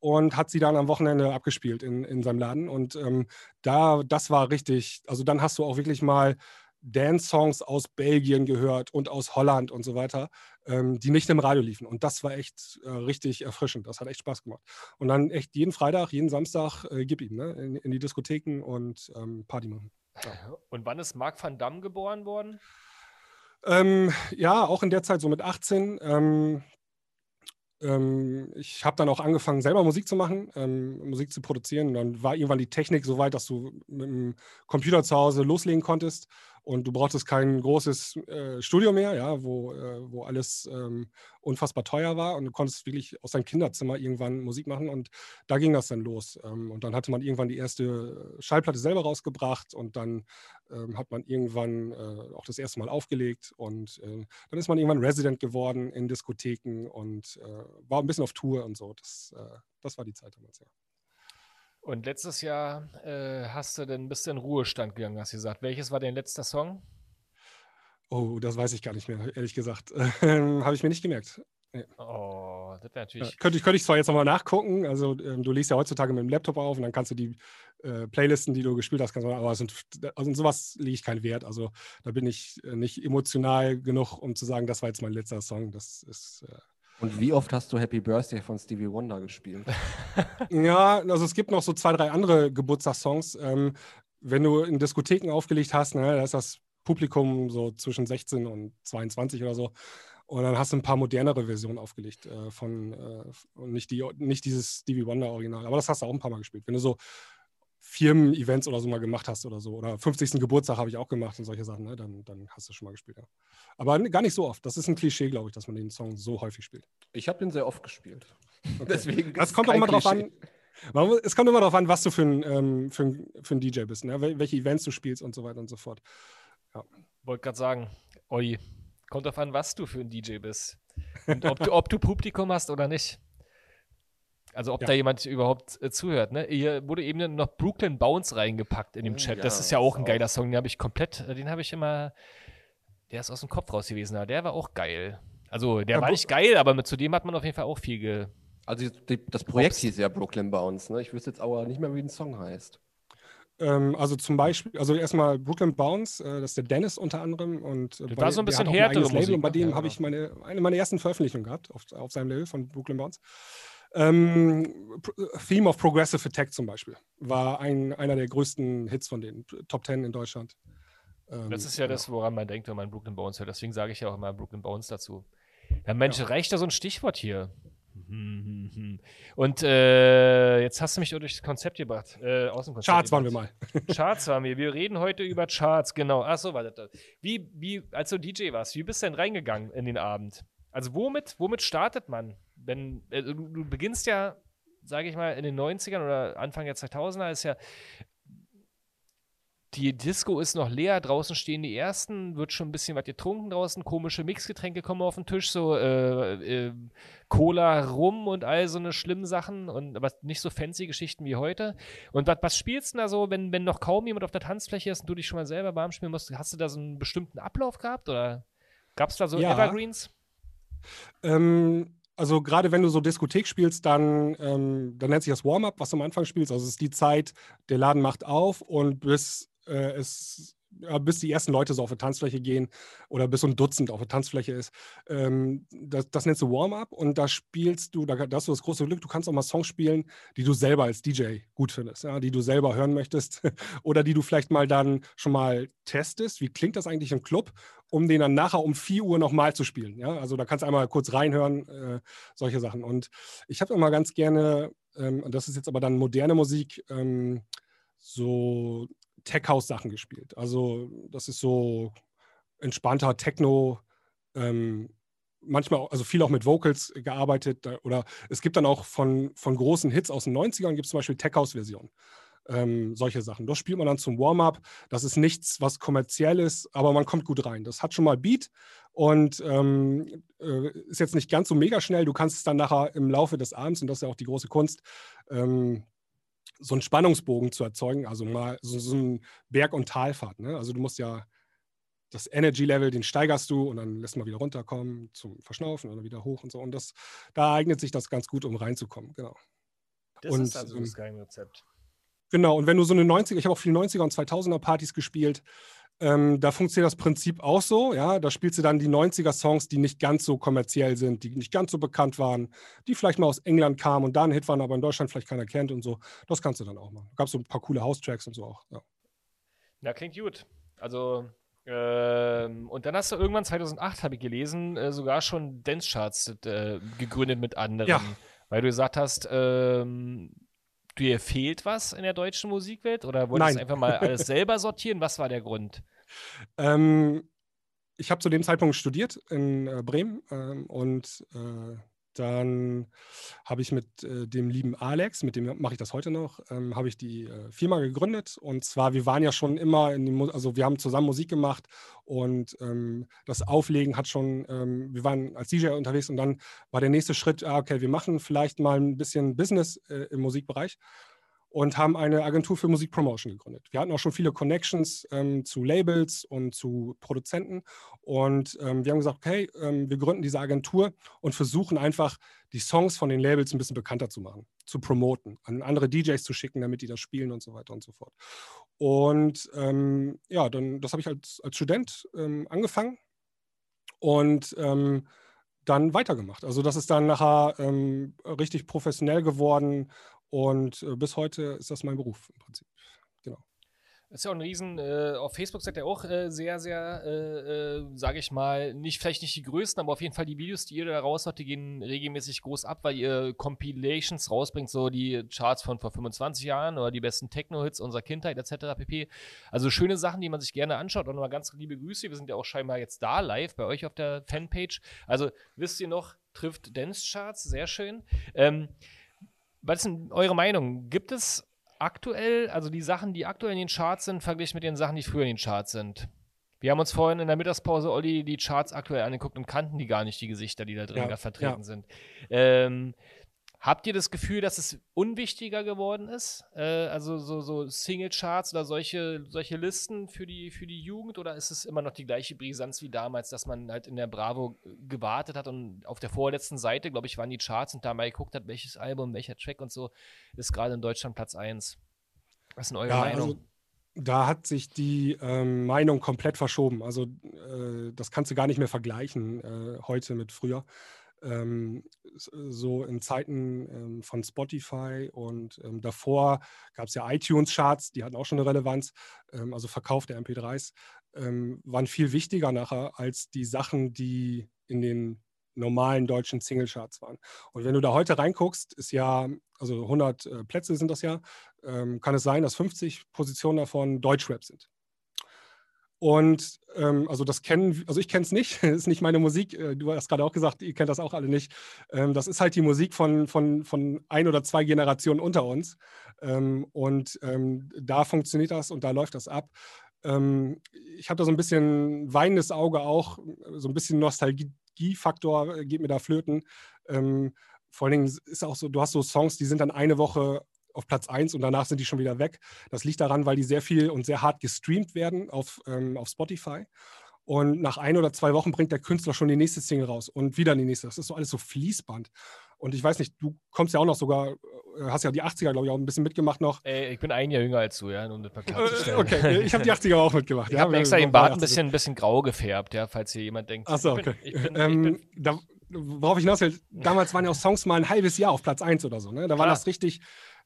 und hat sie dann am Wochenende abgespielt in, in seinem Laden. Und ähm, da, das war richtig, also dann hast du auch wirklich mal Dance-Songs aus Belgien gehört und aus Holland und so weiter, ähm, die nicht im Radio liefen. Und das war echt äh, richtig erfrischend. Das hat echt Spaß gemacht. Und dann echt jeden Freitag, jeden Samstag, äh, gib ihm, ne? in, in die Diskotheken und ähm, Party machen. Ja. Und wann ist Marc van Damme geboren worden? Ähm, ja, auch in der Zeit so mit 18. Ähm, ähm, ich habe dann auch angefangen, selber Musik zu machen, ähm, Musik zu produzieren. Und dann war irgendwann die Technik so weit, dass du mit dem Computer zu Hause loslegen konntest und du brauchtest kein großes äh, Studio mehr, ja, wo, äh, wo alles ähm, unfassbar teuer war und du konntest wirklich aus deinem Kinderzimmer irgendwann Musik machen und da ging das dann los. Ähm, und dann hatte man irgendwann die erste Schallplatte selber rausgebracht und dann ähm, hat man irgendwann äh, auch das erste Mal aufgelegt und äh, dann ist man irgendwann Resident geworden in Diskotheken und äh, war ein bisschen auf Tour und so. Das, äh, das war die Zeit damals, ja. Und letztes Jahr äh, hast du dann bist du in Ruhestand gegangen, hast du gesagt. Welches war dein letzter Song? Oh, das weiß ich gar nicht mehr, ehrlich gesagt. <laughs> Habe ich mir nicht gemerkt. Nee. Oh, das wäre natürlich. Ja, könnte, ich, könnte ich zwar jetzt nochmal nachgucken, also ähm, du liest ja heutzutage mit dem Laptop auf und dann kannst du die äh, Playlisten, die du gespielt hast, kannst du, aber sind, also in sowas lege ich keinen Wert. Also da bin ich äh, nicht emotional genug, um zu sagen, das war jetzt mein letzter Song. Das ist. Äh, und wie oft hast du Happy Birthday von Stevie Wonder gespielt? <laughs> ja, also es gibt noch so zwei, drei andere Geburtstagssongs. Ähm, wenn du in Diskotheken aufgelegt hast, ne, da ist das Publikum so zwischen 16 und 22 oder so. Und dann hast du ein paar modernere Versionen aufgelegt äh, von äh, nicht, die, nicht dieses Stevie Wonder Original. Aber das hast du auch ein paar Mal gespielt. Wenn du so Firmen-Events oder so mal gemacht hast oder so. Oder 50. Geburtstag habe ich auch gemacht und solche Sachen, ne? dann, dann hast du schon mal gespielt, ja. Aber gar nicht so oft. Das ist ein Klischee, glaube ich, dass man den Song so häufig spielt. Ich habe den sehr oft gespielt. <laughs> Okay. Deswegen das kommt auch immer drauf an. Es kommt immer darauf an, was du für ein, ähm, für ein, für ein DJ bist, ne? welche Events du spielst und so weiter und so fort. Ja. Wollte gerade sagen, Olli, kommt darauf an, was du für ein DJ bist. Und ob du, ob du Publikum hast oder nicht. Also ob ja. da jemand überhaupt äh, zuhört. Ne? Hier wurde eben noch Brooklyn Bounce reingepackt in dem oh, Chat. Ja, das ist ja auch ein geiler auch. Song. Den habe ich komplett, äh, den habe ich immer, der ist aus dem Kopf raus gewesen. Aber der war auch geil. Also der ja, war nicht geil, aber mit, zu dem hat man auf jeden Fall auch viel ge. Also die, das Projekt hieß ja Brooklyn Bounce. Ne? Ich wüsste jetzt aber nicht mehr, wie ein Song heißt. Ähm, also zum Beispiel, also erstmal Brooklyn Bounce, äh, das ist der Dennis unter anderem und das bei, war so ein bisschen härtere Musik. Label, und bei dem ja, habe ich meine, eine meiner ersten Veröffentlichungen gehabt auf, auf seinem Label von Brooklyn Bounce. Ähm, Theme of Progressive Attack zum Beispiel war ein, einer der größten Hits von den Top Ten in Deutschland. Ähm, das ist ja, ja das, woran man denkt, wenn man Brooklyn Bones hört. Deswegen sage ich ja auch immer Brooklyn Bones dazu. Ja, Mensch, ja. reicht da so ein Stichwort hier? Und äh, jetzt hast du mich durch das Konzept gebracht. Äh, aus dem Konzept Charts gebracht. waren wir mal. <laughs> Charts waren wir. Wir reden heute über Charts, genau. Achso, warte. Wie, wie, als du DJ warst, wie bist du denn reingegangen in den Abend? Also womit, womit startet man? Wenn, äh, du, beginnst ja, sage ich mal, in den 90ern oder Anfang der 2000er ist ja die Disco ist noch leer, draußen stehen die ersten, wird schon ein bisschen was getrunken draußen, komische Mixgetränke kommen auf den Tisch, so äh, äh, Cola, Rum und all so eine schlimmen Sachen und aber nicht so fancy Geschichten wie heute. Und was, was spielst du da so, wenn, wenn noch kaum jemand auf der Tanzfläche ist und du dich schon mal selber warm spielen musst? Hast du da so einen bestimmten Ablauf gehabt oder gab es da so ja. Evergreens? Ähm, also gerade wenn du so Diskothek spielst, dann, ähm, dann nennt sich das Warm-up, was du am Anfang spielst. Also es ist die Zeit, der Laden macht auf und bis äh, es bis die ersten Leute so auf der Tanzfläche gehen oder bis so ein Dutzend auf der Tanzfläche ist. Ähm, das, das nennst du Warm-up und da spielst du, da, da, hast du das große Glück, du kannst auch mal Songs spielen, die du selber als DJ gut findest, ja, die du selber hören möchtest <laughs> oder die du vielleicht mal dann schon mal testest. Wie klingt das eigentlich im Club, um den dann nachher um 4 Uhr nochmal zu spielen? Ja? Also da kannst du einmal kurz reinhören, äh, solche Sachen. Und ich habe immer ganz gerne, ähm, das ist jetzt aber dann moderne Musik, ähm, so Tech-House-Sachen gespielt. Also das ist so entspannter Techno, ähm, manchmal, also viel auch mit Vocals gearbeitet. Oder es gibt dann auch von, von großen Hits aus den 90ern, gibt es zum Beispiel Tech-House-Versionen. Ähm, solche Sachen. Das spielt man dann zum Warm-up. Das ist nichts, was kommerziell ist, aber man kommt gut rein. Das hat schon mal Beat und ähm, äh, ist jetzt nicht ganz so mega schnell. Du kannst es dann nachher im Laufe des Abends, und das ist ja auch die große Kunst, ähm, so einen Spannungsbogen zu erzeugen, also mal so, so ein Berg- und Talfahrt. Ne? Also du musst ja das Energy-Level, den steigerst du und dann lässt man wieder runterkommen zum Verschnaufen dann wieder hoch und so. Und das, da eignet sich das ganz gut, um reinzukommen, genau. Das und, ist also das ähm, Geheimrezept. Genau, und wenn du so eine 90er, ich habe auch viele 90er und 2000er Partys gespielt, ähm, da funktioniert das Prinzip auch so, ja. Da spielst du dann die 90er-Songs, die nicht ganz so kommerziell sind, die nicht ganz so bekannt waren, die vielleicht mal aus England kamen und da ein Hit waren, aber in Deutschland vielleicht keiner kennt und so. Das kannst du dann auch machen. Gab so ein paar coole House-Tracks und so auch. Ja, ja klingt gut. Also, ähm, und dann hast du irgendwann 2008, habe ich gelesen, äh, sogar schon Dance-Charts äh, gegründet mit anderen. Ja. Weil du gesagt hast, ähm, dir fehlt was in der deutschen Musikwelt oder wolltest du einfach mal alles <laughs> selber sortieren? Was war der Grund? Ähm, ich habe zu dem Zeitpunkt studiert in äh, Bremen ähm, und äh, dann habe ich mit äh, dem lieben Alex, mit dem mache ich das heute noch, ähm, habe ich die äh, Firma gegründet. Und zwar, wir waren ja schon immer in die, also wir haben zusammen Musik gemacht und ähm, das Auflegen hat schon, ähm, wir waren als DJ unterwegs und dann war der nächste Schritt, ah, okay, wir machen vielleicht mal ein bisschen Business äh, im Musikbereich und haben eine Agentur für Musikpromotion gegründet. Wir hatten auch schon viele Connections ähm, zu Labels und zu Produzenten und ähm, wir haben gesagt, okay, ähm, wir gründen diese Agentur und versuchen einfach die Songs von den Labels ein bisschen bekannter zu machen, zu promoten, an andere DJs zu schicken, damit die das spielen und so weiter und so fort. Und ähm, ja, dann das habe ich als, als Student ähm, angefangen und ähm, dann weitergemacht. Also das ist dann nachher richtig professionell geworden und äh, bis heute ist das mein Beruf im Prinzip. Genau. Das ist ja auch ein Riesen, äh, auf Facebook seid ihr auch äh, sehr, sehr, äh, äh sage ich mal, nicht, vielleicht nicht die größten, aber auf jeden Fall die Videos, die ihr da raushaut, die gehen regelmäßig groß ab, weil ihr Compilations rausbringt, so die Charts von vor 25 Jahren oder die besten Techno-Hits unserer Kindheit etc. pp. Also schöne Sachen, die man sich gerne anschaut. Und nochmal ganz liebe Grüße, wir sind ja auch scheinbar jetzt da live bei euch auf der Fanpage. Also wisst ihr noch, trifft Dance Charts, sehr schön. Ähm, was ist denn eure Meinung? Gibt es aktuell, also die Sachen, die aktuell in den Charts sind, verglichen mit den Sachen, die früher in den Charts sind? Wir haben uns vorhin in der Mittagspause, Olli, die Charts aktuell angeguckt und kannten die gar nicht, die Gesichter, die da drin ja, vertreten ja. sind. Ähm, Habt ihr das Gefühl, dass es unwichtiger geworden ist? Äh, also so, so Single-Charts oder solche, solche Listen für die, für die Jugend? Oder ist es immer noch die gleiche Brisanz wie damals, dass man halt in der Bravo gewartet hat und auf der vorletzten Seite, glaube ich, waren die Charts und da mal geguckt hat, welches Album, welcher Track und so ist gerade in Deutschland Platz 1? Was ist denn eure ja, Meinung? Also da hat sich die ähm, Meinung komplett verschoben. Also äh, das kannst du gar nicht mehr vergleichen äh, heute mit früher so in Zeiten ähm, von Spotify und ähm, davor gab es ja iTunes-Charts, die hatten auch schon eine Relevanz, ähm, also Verkauf der MP3s, ähm, waren viel wichtiger nachher als die Sachen, die in den normalen deutschen Single-Charts waren. Und wenn du da heute reinguckst, ist ja, also 100 äh, Plätze sind das ja, ähm, kann es sein, dass 50 Positionen davon Deutschrap sind. Und ähm, also das kennen, also ich kenne es nicht, <laughs> ist nicht meine Musik. Äh, du hast gerade auch gesagt, ihr kennt das auch alle nicht. Ähm, das ist halt die Musik von, von, von ein oder zwei Generationen unter uns. Ähm, und ähm, da funktioniert das und da läuft das ab. Ähm, ich habe da so ein bisschen weinendes Auge auch, so ein bisschen Nostalgiefaktor äh, geht mir da flöten. Ähm, vor allen Dingen ist auch so, du hast so Songs, die sind dann eine Woche auf Platz 1 und danach sind die schon wieder weg. Das liegt daran, weil die sehr viel und sehr hart gestreamt werden auf, ähm, auf Spotify. Und nach ein oder zwei Wochen bringt der Künstler schon die nächste Single raus und wieder die nächste. Das ist so alles so Fließband. Und ich weiß nicht, du kommst ja auch noch sogar, äh, hast ja die 80er, glaube ich, auch ein bisschen mitgemacht noch. Ey, ich bin ein Jahr jünger als du, ja, um das mal klarzustellen. okay, ich habe die 80er auch mitgemacht. Ich ja, habe extra den Bart ein bisschen, ein bisschen grau gefärbt, ja, falls hier jemand denkt. Achso, okay. Ich bin, ich bin, ähm, da, worauf ich hinaus will, damals waren ja auch Songs mal ein halbes Jahr auf Platz 1 oder so. Ne? Da war das richtig,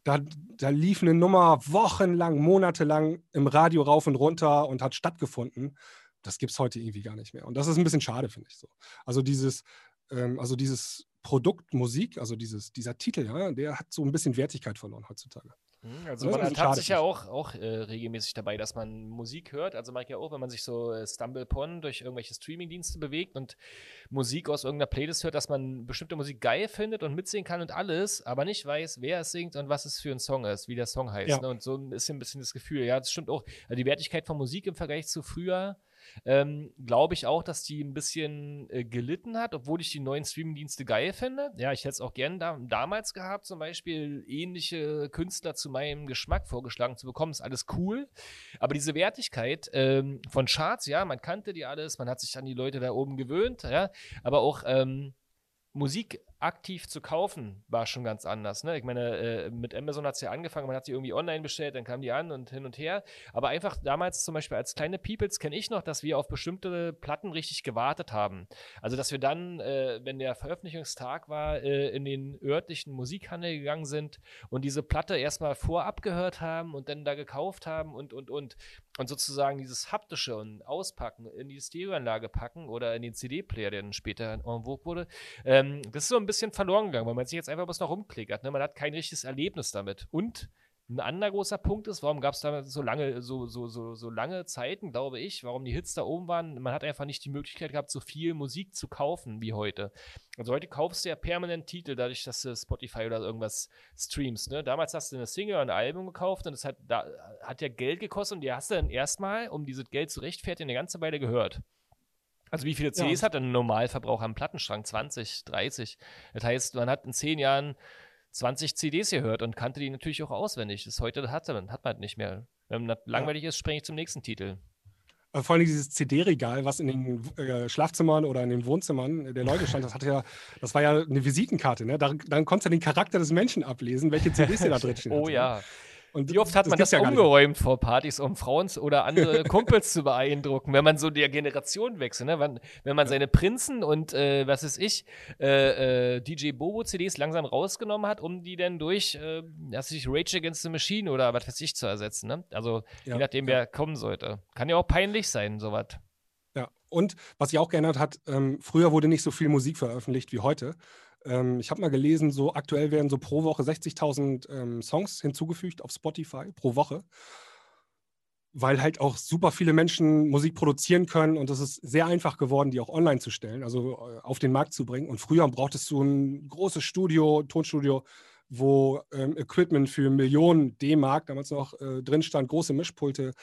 da, da lief eine Nummer wochenlang, monatelang im Radio rauf und runter und hat stattgefunden. Das gibt es heute irgendwie gar nicht mehr. Und das ist ein bisschen schade, finde ich so. Also dieses, ähm, also dieses Produkt Musik, also dieses, dieser Titel, ja, der hat so ein bisschen Wertigkeit verloren heutzutage. Mhm, also man hat sich ja auch, auch äh, regelmäßig dabei, dass man Musik hört. Also mag ich ja auch, wenn man sich so äh, StumblePon durch irgendwelche Streamingdienste bewegt und Musik aus irgendeiner Playlist hört, dass man bestimmte Musik geil findet und mitsingen kann und alles, aber nicht weiß, wer es singt und was es für ein Song ist, wie der Song heißt. Ja. Ne? Und so ist ein bisschen das Gefühl. Ja, das stimmt auch. Also die Wertigkeit von Musik im Vergleich zu früher ähm, glaube ich auch, dass die ein bisschen äh, gelitten hat, obwohl ich die neuen Streamingdienste geil finde. Ja, ich hätte es auch gern da, damals gehabt, zum Beispiel ähnliche Künstler zu meinem Geschmack vorgeschlagen zu bekommen. Ist alles cool. Aber diese Wertigkeit ähm, von Charts, ja, man kannte die alles, man hat sich an die Leute da oben gewöhnt, ja, aber auch ähm, Musik aktiv zu kaufen, war schon ganz anders. Ne? Ich meine, äh, mit Amazon hat es ja angefangen, man hat sie irgendwie online bestellt, dann kamen die an und hin und her. Aber einfach damals zum Beispiel als kleine Peoples kenne ich noch, dass wir auf bestimmte Platten richtig gewartet haben. Also, dass wir dann, äh, wenn der Veröffentlichungstag war, äh, in den örtlichen Musikhandel gegangen sind und diese Platte erstmal vorab gehört haben und dann da gekauft haben und, und, und. Und sozusagen dieses haptische und Auspacken in die Stereoanlage packen oder in den CD-Player, der dann später en vogue wurde, ähm, das ist so ein bisschen verloren gegangen, weil man sich jetzt einfach bloß noch rumklickert. Ne? Man hat kein richtiges Erlebnis damit. Und ein anderer großer Punkt ist, warum gab es da so lange, so, so, so, so lange Zeiten, glaube ich, warum die Hits da oben waren. Man hat einfach nicht die Möglichkeit gehabt, so viel Musik zu kaufen wie heute. Also heute kaufst du ja permanent Titel, dadurch, dass du Spotify oder irgendwas streamst. Ne? Damals hast du eine Single oder ein Album gekauft und das hat, da, hat ja Geld gekostet und die hast du dann erstmal, um dieses Geld zu rechtfertigen, eine ganze Weile gehört. Also wie viele CDs ja. hat ein Normalverbraucher am Plattenschrank? 20, 30. Das heißt, man hat in zehn Jahren 20 CDs gehört und kannte die natürlich auch auswendig. Das heute hat man, hat man nicht mehr. Wenn man langweilig ja. ist, springe ich zum nächsten Titel. Also vor allem dieses CD-Regal, was in den äh, Schlafzimmern oder in den Wohnzimmern der Leute stand, das hatte ja, das war ja eine Visitenkarte, ne? Da, dann konntest du den Charakter des Menschen ablesen, welche CDs da drin stehen. <laughs> oh ja. Und wie oft hat das man das ja umgeräumt vor Partys, um Frauen oder andere <laughs> Kumpels zu beeindrucken, wenn man so der Generation wechselt, ne? wenn, wenn man seine Prinzen und äh, was ist ich, äh, äh, DJ Bobo CDs langsam rausgenommen hat, um die dann durch, äh, was ich, Rage Against the Machine oder was weiß ich zu ersetzen. Ne? Also ja, je nachdem, ja. wer kommen sollte. Kann ja auch peinlich sein, sowas. Ja, und was sich auch geändert hat, ähm, früher wurde nicht so viel Musik veröffentlicht wie heute. Ähm, ich habe mal gelesen, so aktuell werden so pro Woche 60.000 ähm, Songs hinzugefügt auf Spotify pro Woche, weil halt auch super viele Menschen Musik produzieren können und es ist sehr einfach geworden, die auch online zu stellen, also äh, auf den Markt zu bringen. Und früher brauchtest du ein großes Studio, Tonstudio, wo ähm, Equipment für Millionen D-Mark damals noch äh, drin stand, große Mischpulte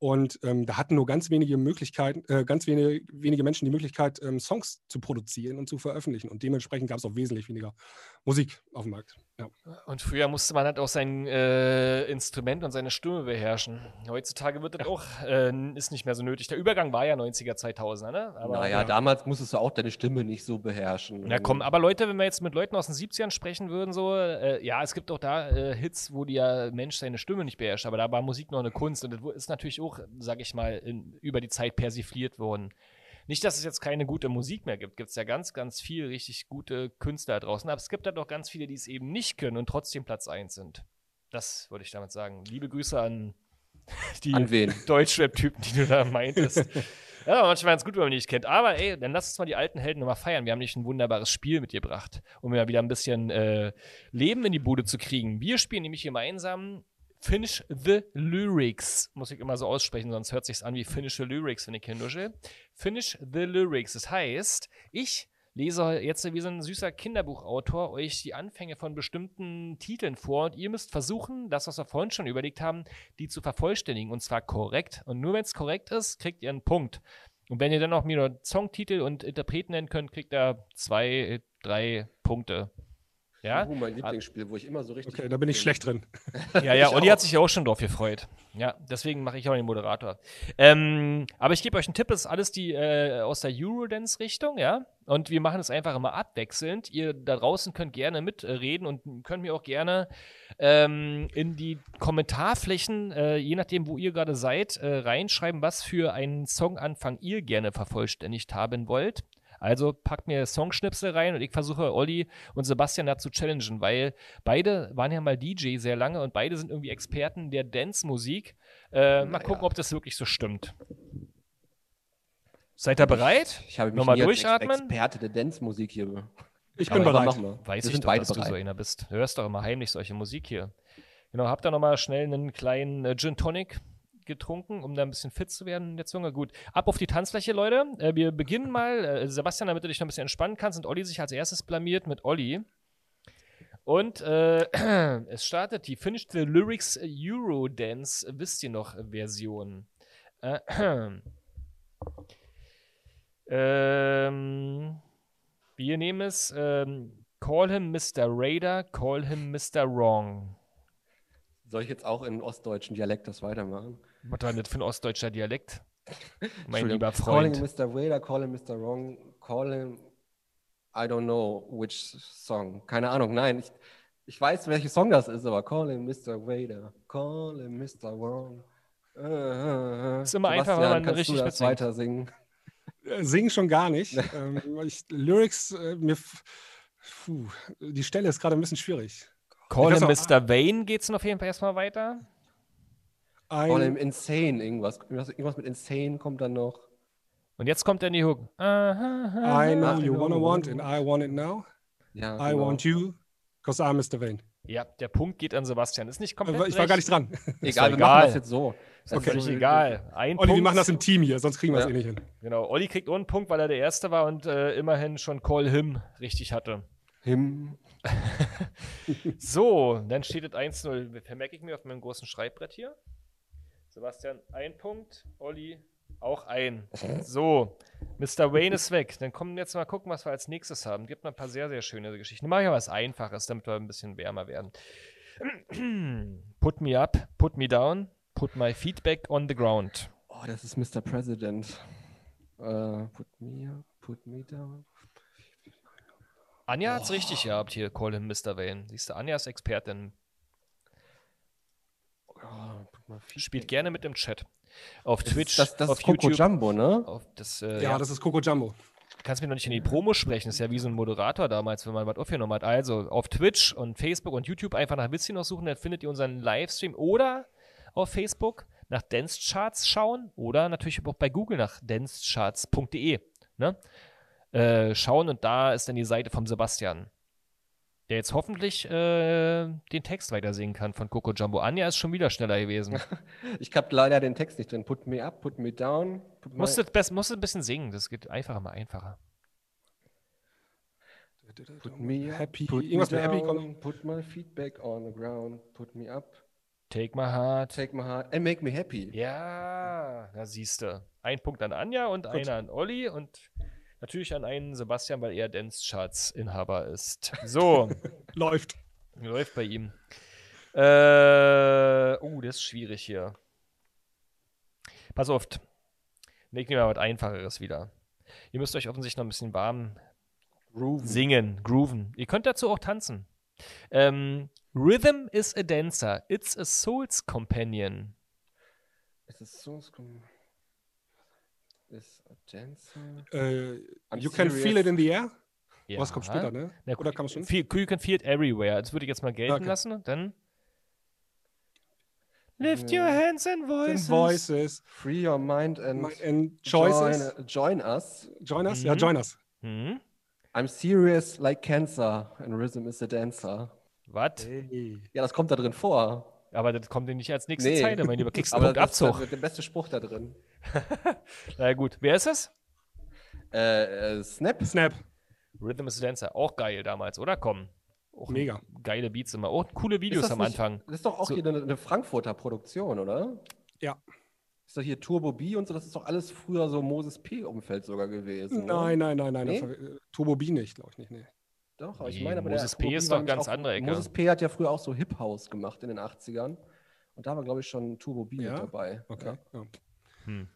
Und ähm, da hatten nur ganz wenige Möglichkeiten, äh, ganz wenige, wenige Menschen die Möglichkeit, ähm, Songs zu produzieren und zu veröffentlichen. Und dementsprechend gab es auch wesentlich weniger Musik auf dem Markt. Ja. Und früher musste man halt auch sein äh, Instrument und seine Stimme beherrschen. Heutzutage wird das ja. auch, äh, ist nicht mehr so nötig. Der Übergang war ja 90er, 2000er, ne? Aber, naja, ja. damals musstest du auch deine Stimme nicht so beherrschen. Ja, komm, aber Leute, wenn wir jetzt mit Leuten aus den 70ern sprechen würden, so, äh, ja, es gibt auch da äh, Hits, wo der Mensch seine Stimme nicht beherrscht, aber da war Musik noch eine Kunst und das ist natürlich auch, sag ich mal, in, über die Zeit persifliert worden. Nicht, dass es jetzt keine gute Musik mehr gibt. Gibt es ja ganz, ganz viel richtig gute Künstler da draußen. Aber es gibt halt auch ganz viele, die es eben nicht können und trotzdem Platz 1 sind. Das würde ich damit sagen. Liebe Grüße an <laughs> die Deutschrap-Typen, die du da meintest. ja, manchmal ganz gut, wenn man die nicht kennt. Aber ey, dann lass uns mal die alten Helden nochmal feiern. Wir haben nicht ein wunderbares Spiel mitgebracht, um ja wieder ein bisschen äh, Leben in die Bude zu kriegen. Wir spielen nämlich gemeinsam Finish the Lyrics. Muss ich immer so aussprechen, sonst hört sich an wie Finish the Lyrics, wenn ich hier nuschel. Finish the Lyrics. Das heißt, ich lese jetzt wie so ein süßer Kinderbuchautor euch die Anfänge von bestimmten Titeln vor und ihr müsst versuchen, das, was wir vorhin schon überlegt haben, die zu vervollständigen und zwar korrekt. Und nur wenn es korrekt ist, kriegt ihr einen Punkt. Und wenn ihr dann auch mir nur Songtitel und Interpreten nennen könnt, kriegt ihr zwei, drei Punkte. Ja? Uh, mein Lieblingsspiel, wo ich immer so richtig. Okay, da bin ich schlecht drin. <laughs> Ja, ja, Olli hat sich ja auch schon drauf gefreut. Ja, deswegen mache ich auch den Moderator. Ähm, aber ich gebe euch einen Tipp, das ist alles die äh, aus der Eurodance-Richtung, ja. Und wir machen es einfach immer abwechselnd. Ihr da draußen könnt gerne mitreden und könnt mir auch gerne ähm, in die Kommentarflächen, äh, je nachdem, wo ihr gerade seid, äh, reinschreiben, was für einen Songanfang ihr gerne vervollständigt haben wollt. Also packt mir Songschnipsel rein und ich versuche Olli und Sebastian da zu challengen, weil beide waren ja mal DJ sehr lange und beide sind irgendwie Experten der Dance-Musik. Äh, mal gucken, ob das wirklich so stimmt. Seid ihr bereit? Ich, ich habe mich Nochmal durchatmen. Als Experte der Dance-Musik hier. Ich bin bereit. Weiß Wir ich doch, dass bereit. du so einer bist. Du hörst doch immer heimlich solche Musik hier. Genau, habt ihr nochmal schnell einen kleinen äh, Gin Tonic getrunken, um da ein bisschen fit zu werden in der Zunge. Gut, ab auf die Tanzfläche, Leute. Äh, wir beginnen mal. Äh, Sebastian, damit du dich noch ein bisschen entspannen kannst, und Olli sich als erstes blamiert mit Olli. Und äh, <clears throat> es startet die Finish the Lyrics Eurodance, wisst ihr noch, Version. Äh, <clears throat> ähm, wir nehmen es. Ähm, call him Mr. Raider, call him Mr. Wrong. Soll ich jetzt auch in ostdeutschen Dialekt das weitermachen? Was war das für ein ostdeutscher Dialekt? mein lieber Freund. Call him Mr. Raider, call him Mr. Wrong, call him I don't know which song. Keine Ahnung, nein. Ich, ich weiß, welcher Song das ist, aber call him Mr. Raider, call him Mr. Wrong. Uh. Ist immer einfach, wenn man richtig du das weiter singen. Äh, singen schon gar nicht. <laughs> ähm, ich, Lyrics, äh, mir, puh, die Stelle ist gerade ein bisschen schwierig. Call him Mr. Wayne geht's auf jeden Fall erstmal weiter. Ein Call him Insane, irgendwas. Irgendwas mit Insane kommt dann noch. Und jetzt kommt dann die Hook. I know you wanna want and I want it now. Ja, I genau. want you, cause I'm Mr. Wayne. Ja, der Punkt geht an Sebastian. Ist nicht komplett. Ich war gar nicht dran. <laughs> Egal, wir egal. machen das jetzt so. Das ist okay. völlig egal. Ein Olli, Punkt. wir machen das im Team hier, sonst kriegen wir es ja. eh nicht hin. Genau, Olli kriegt einen Punkt, weil er der Erste war und äh, immerhin schon Call Him richtig hatte. Him. <laughs> so, dann steht es 1-0. Vermerke ich mir auf meinem großen Schreibbrett hier. Sebastian ein Punkt, Olli auch ein. So, Mr. Wayne ist weg. Dann kommen wir jetzt mal gucken, was wir als nächstes haben. Gibt noch ein paar sehr, sehr schöne Geschichten. Mache ich mal was Einfaches, damit wir ein bisschen wärmer werden. <clears throat> put me up, put me down, put my feedback on the ground. Oh, das ist Mr. President. Uh, put me up, put me down. Anja hat es richtig gehabt hier, Call him Mr. Wayne. Siehst du, Anja ist Expertin. Oh, Spielt gerne mit im Chat. Auf das Twitch, das, das auf ist Coco YouTube. Jumbo, ne? Das, äh, ja, ja, das ist Coco Jumbo. Du kannst mir noch nicht in die Promo sprechen. Das ist ja wie so ein Moderator damals, wenn man was aufgenommen hat. Also auf Twitch und Facebook und YouTube einfach nach Witzchen noch suchen, dann findet ihr unseren Livestream oder auf Facebook nach Dance Charts schauen oder natürlich auch bei Google nach dancecharts.de. Ne? Äh, schauen und da ist dann die Seite vom Sebastian, der jetzt hoffentlich äh, den Text weitersehen kann von Coco Jumbo. Anja ist schon wieder schneller gewesen. <laughs> ich habe leider den Text nicht drin. Put me up, put me down. Put musst, du, musst du ein bisschen singen, das geht einfacher mal einfacher. Put me happy. Put Irgendwas mit happy kommt. Put my feedback on the ground. Put me up. Take My Heart. Take My Heart and Make Me Happy. Ja, da siehst du. Ein Punkt an Anja und Gut. einer an Olli und natürlich an einen Sebastian, weil er Dance-Charts-Inhaber ist. So. <laughs> Läuft. Läuft bei ihm. Äh, uh, das ist schwierig hier. Pass auf. Ne, ich nehme mal was Einfacheres wieder. Ihr müsst euch offensichtlich noch ein bisschen warm grooven. singen, grooven. Ihr könnt dazu auch tanzen. Ähm, Rhythm is a dancer. It's a soul's companion. It's a soul's companion. Is a dancer. Uh, you serious. can feel it in the air? Ja. Was kommt später, ne? Na, Oder kam es schon? Feel, you can feel it everywhere. Das würde ich jetzt mal gelten okay. lassen. Dann. Lift your hands and voices. And voices. Free your mind and, and choices. Join, join us. Join us? Mhm. Ja, join us. Mhm. I'm serious like cancer and rhythm is a dancer. Was? Hey. Ja, das kommt da drin vor. Aber das kommt dir nicht als nächste nee. Zeile, mein Lieber. Kriegst du Punkt Abzug. Das der beste Spruch da drin. <laughs> Na gut. Wer ist das? Äh, äh, Snap. Snap. Rhythm is a Dancer. Auch geil damals, oder? Komm. Auch Mega. Geile Beats immer. Auch coole Videos am nicht, Anfang. Das ist doch auch so. hier eine, eine Frankfurter Produktion, oder? Ja. Ist doch hier Turbo B und so, das ist doch alles früher so Moses P-Umfeld sogar gewesen. Nein, nein, nein, nein. Nee? War, äh, Turbo B nicht, glaube ich nicht. Nee. Doch, aber ich meine, aber Moses P ist doch ganz auch, andere Ecke. Moses P hat ja früher auch so Hip House gemacht in den 80ern. Und da war, glaube ich, schon Turbo B ja? dabei. Okay. Ja. Hm.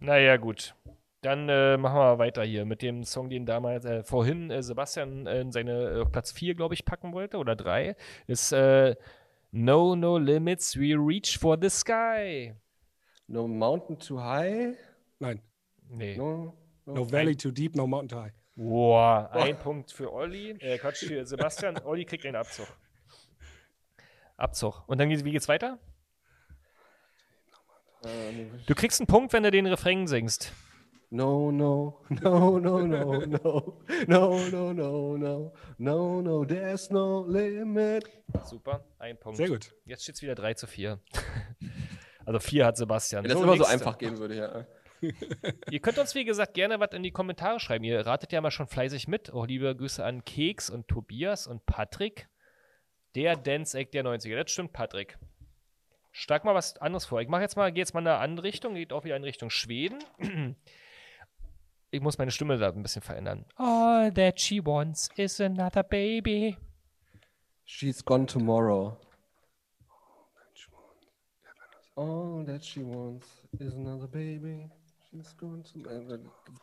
Naja, gut. Dann äh, machen wir weiter hier mit dem Song, den damals äh, vorhin äh, Sebastian in seine äh, Platz 4, glaube ich, packen wollte oder 3. Ist äh, No, no limits, we reach for the sky. No mountain too high. Nein. Nee. No, no, no valley too deep, no mountain too high. Boah, ein Punkt für Olli. Äh, Quatsch, für Sebastian. Olli kriegt einen Abzug. Abzug. Und dann wie geht's weiter? Du kriegst einen Punkt, wenn du den Refrain singst. No, no, no, no, no, no, no, no, no, no, no, no, there's no limit. Super, ein Punkt. Sehr gut. Jetzt steht es wieder 3 zu 4. Also 4 hat Sebastian. Wenn das so, immer nächste. so einfach gehen würde, ja. Ihr könnt uns, wie gesagt, gerne was in die Kommentare schreiben. Ihr ratet ja mal schon fleißig mit. Auch liebe Grüße an Keks und Tobias und Patrick. Der Dance-Eck der 90er. Das stimmt, Patrick. Stark mal was anderes vor. Ich mache jetzt mal, gehe jetzt mal in eine andere Richtung, geht auch wieder in Richtung Schweden. Ich muss meine Stimme da ein bisschen verändern. All that she wants is another baby. She's gone tomorrow. All that she wants is another baby.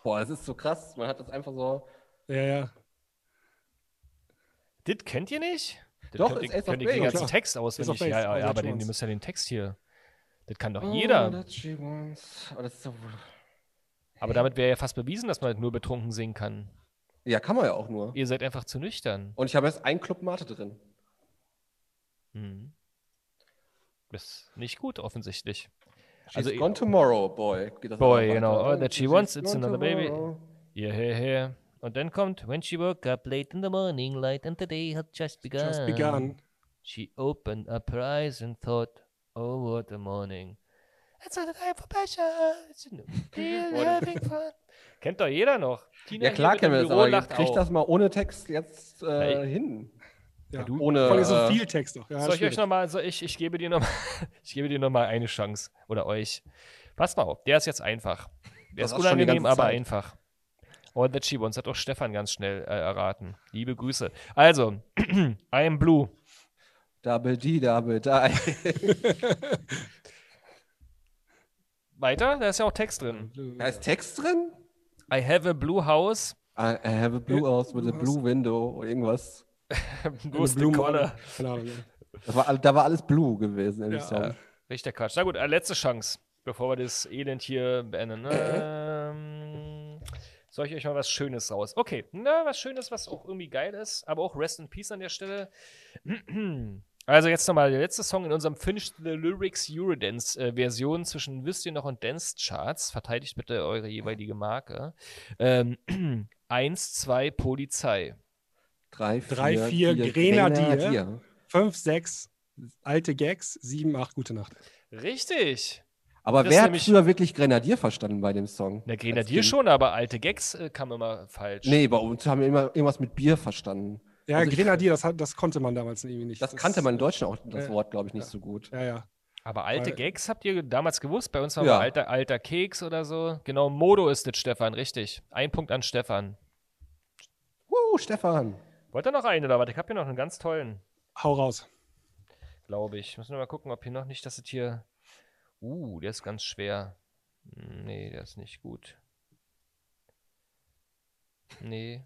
Boah, das ist so krass. Man hat das einfach so. Ja, ja. Das kennt ihr nicht? Das Doch, könnt, ist Ace könnt ihr den ganzen Text auswendig. Ja, ja, ja aber den, den müsst ja den Text hier. Das kann doch jeder. She wants. Oh, das ist so aber damit wäre ja fast bewiesen, dass man nur betrunken singen kann. Ja, kann man ja auch nur. Ihr seid einfach zu nüchtern. Und ich habe jetzt einen Club Mate drin. Hm. Das ist nicht gut, offensichtlich. She's also, gone tomorrow, boy. boy, genau. All that she wants, it's another baby. Yeah, yeah, yeah. Und dann kommt, when she woke up late in the morning, light and the day had just begun. Just begun. She opened up her eyes and thought, oh, what a morning. It's a time for passion. <laughs> having fun. Kennt doch jeder noch. Tina ja, klar kennen wir das, aber ich krieg das mal ohne Text jetzt äh, hey. hin. Ja, du, ohne Vor allem so äh, viel Text doch. Ja, soll ich euch nochmal, so ich, ich gebe dir nochmal, <laughs> ich gebe dir nochmal eine Chance. Oder euch. Passt mal auf, der ist jetzt einfach. Der das ist unangenehm, aber Zeit. einfach. All That She Wants hat auch Stefan ganz schnell äh, erraten. Liebe Grüße. Also, <clears throat> I am Blue. Double D, Double Die. <laughs> Weiter, da ist ja auch Text drin. Da ist Text drin? I have a blue house. I, I have a blue house with a blue window oder irgendwas. Blue blue color. War, da war alles blue gewesen in ja. Song. Richtig Quatsch. Na gut, äh, letzte Chance, bevor wir das Elend hier beenden. Ähm, soll ich euch mal was Schönes raus? Okay, na, was Schönes, was auch irgendwie geil ist, aber auch Rest in Peace an der Stelle. <clears throat> Also jetzt nochmal der letzte Song in unserem Finish the Lyrics Eurodance äh, Version zwischen Wisst ihr noch und Dance Charts. Verteidigt bitte eure jeweilige Marke. Ähm, <clears throat> eins, zwei, Polizei. Drei, vier, Drei, vier, vier Grenadier. Grenadier. Fünf, sechs, alte Gags. Sieben, acht, gute Nacht. Richtig. Aber das wer hat früher wirklich Grenadier verstanden bei dem Song? Na, Grenadier schon, aber alte Gags äh, kam immer falsch. Nee, bei uns haben wir immer irgendwas mit Bier verstanden. Ja, also Grenadier, das, das konnte man damals irgendwie nicht. Das, das kannte man in Deutschland auch, das äh, Wort, glaube ich, nicht ja. so gut. Ja, ja. Aber alte Weil, Gags habt ihr damals gewusst? Bei uns war ja. alter, alter Keks oder so. Genau, Modo ist es, Stefan, richtig. Ein Punkt an Stefan. Uh, Stefan. Wollt ihr noch einen oder was? Ich habe hier noch einen ganz tollen. Hau raus. Glaube ich. Müssen wir mal gucken, ob hier noch nicht, dass es hier. Uh, der ist ganz schwer. Hm, nee, der ist nicht gut. Nee.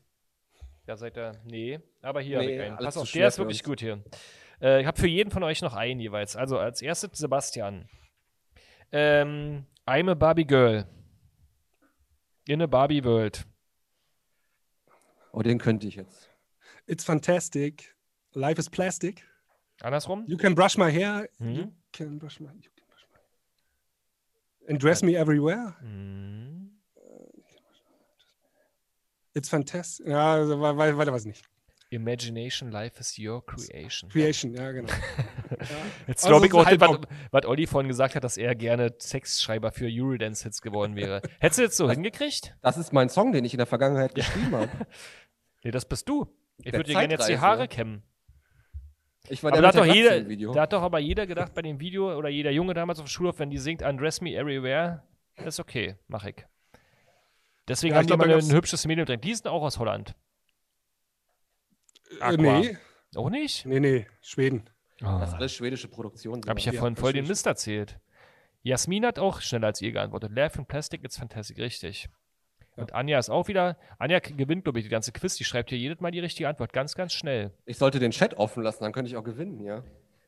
Da seid ihr. Nee. Aber hier nee, habe ich einen. Pass auf, der ist wirklich gut hier. Äh, ich habe für jeden von euch noch einen jeweils. Also als erstes Sebastian. Ähm, I'm a Barbie Girl. In a Barbie World. Oh, den könnte ich jetzt. It's fantastic. Life is plastic. Andersrum? You can brush my hair. Mhm. You can brush my, you can brush my And dress me everywhere. Mhm. It's fantastic. Ja, also, weiter weiß ich nicht. Imagination, life is your creation. Creation, ja, genau. <laughs> ja. Jetzt also glaube ich auch, halt was, was Olli vorhin gesagt hat, dass er gerne Textschreiber für Eurodance-Hits geworden wäre. Hättest du jetzt so das, hingekriegt? Das ist mein Song, den ich in der Vergangenheit geschrieben habe. <laughs> nee, das bist du. Ich würde dir gerne jetzt die Haare kämmen. Ich war aber der da, hat doch jeder, da hat doch aber jeder gedacht bei dem Video oder jeder Junge damals auf dem Schulhof, wenn die singt Undress Me Everywhere, ist okay, mach ich. Deswegen ja, haben die mal ein hübsches Mädel drin. Die sind auch aus Holland. Äh, Aqua. Nee. Auch nicht? Nee, nee, Schweden. Oh. Das ist alles schwedische Produktion. Habe ich ja, ja vorhin voll den Mist erzählt. Jasmin hat auch schneller als ihr geantwortet. Laugh and Plastic, it's fantastic, richtig. Und Anja ist auch wieder. Anja gewinnt, glaube ich, die ganze Quiz. Die schreibt hier jedes Mal die richtige Antwort. Ganz, ganz schnell. Ich sollte den Chat offen lassen, dann könnte ich auch gewinnen, ja.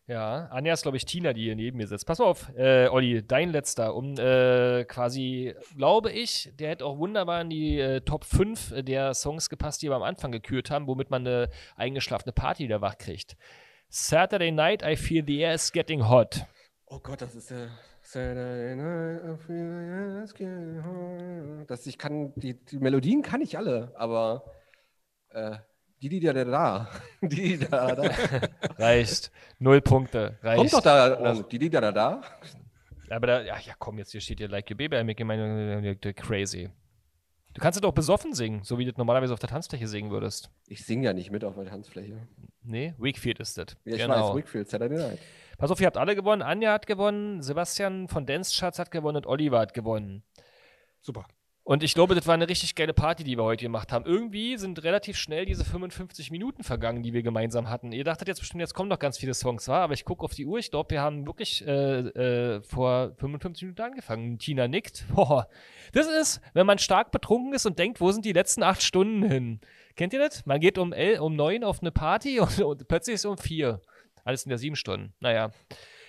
Ja, Anja ist, glaube ich, Tina, die hier neben mir sitzt. Pass mal auf, äh, Olli, dein letzter. Um äh, quasi, glaube ich, der hätte auch wunderbar in die äh, Top 5 der Songs gepasst, die wir am Anfang gekürt haben, womit man eine eingeschlafene Party wieder wach kriegt. Saturday night, I feel the air is getting hot. Oh Gott, das ist der. Das, ich kann, die, die Melodien kann ich alle, aber. Äh, die, die da, da. <laughs> Die, die da, da. <laughs> Reicht. Null Punkte. Reicht. Kommt doch da. Oh. Die, die da, da, da. Aber da, ja, ja, komm, jetzt hier steht hier Like Your Baby, I make you crazy. Du kannst es doch besoffen singen, so wie du normalerweise auf der Tanzfläche singen würdest. Ich singe ja nicht mit auf der Tanzfläche. Nee, Wakefield ist das. Ja, ich genau. weiß, Wakefield, Saturday Night. Pass auf, ihr habt alle gewonnen. Anja hat gewonnen, Sebastian von Dance Charts hat gewonnen und Oliver hat gewonnen. Super. Und ich glaube, das war eine richtig geile Party, die wir heute gemacht haben. Irgendwie sind relativ schnell diese 55 Minuten vergangen, die wir gemeinsam hatten. Ihr dachtet jetzt bestimmt, jetzt kommen noch ganz viele Songs, war? Aber ich gucke auf die Uhr. Ich glaube, wir haben wirklich äh, äh, vor 55 Minuten angefangen. Tina nickt. <laughs> Boah. Das ist, wenn man stark betrunken ist und denkt, wo sind die letzten acht Stunden hin? Kennt ihr das? Man geht um, el um neun auf eine Party <laughs> und, und plötzlich ist es um vier. Alles in der sieben Stunden. Naja.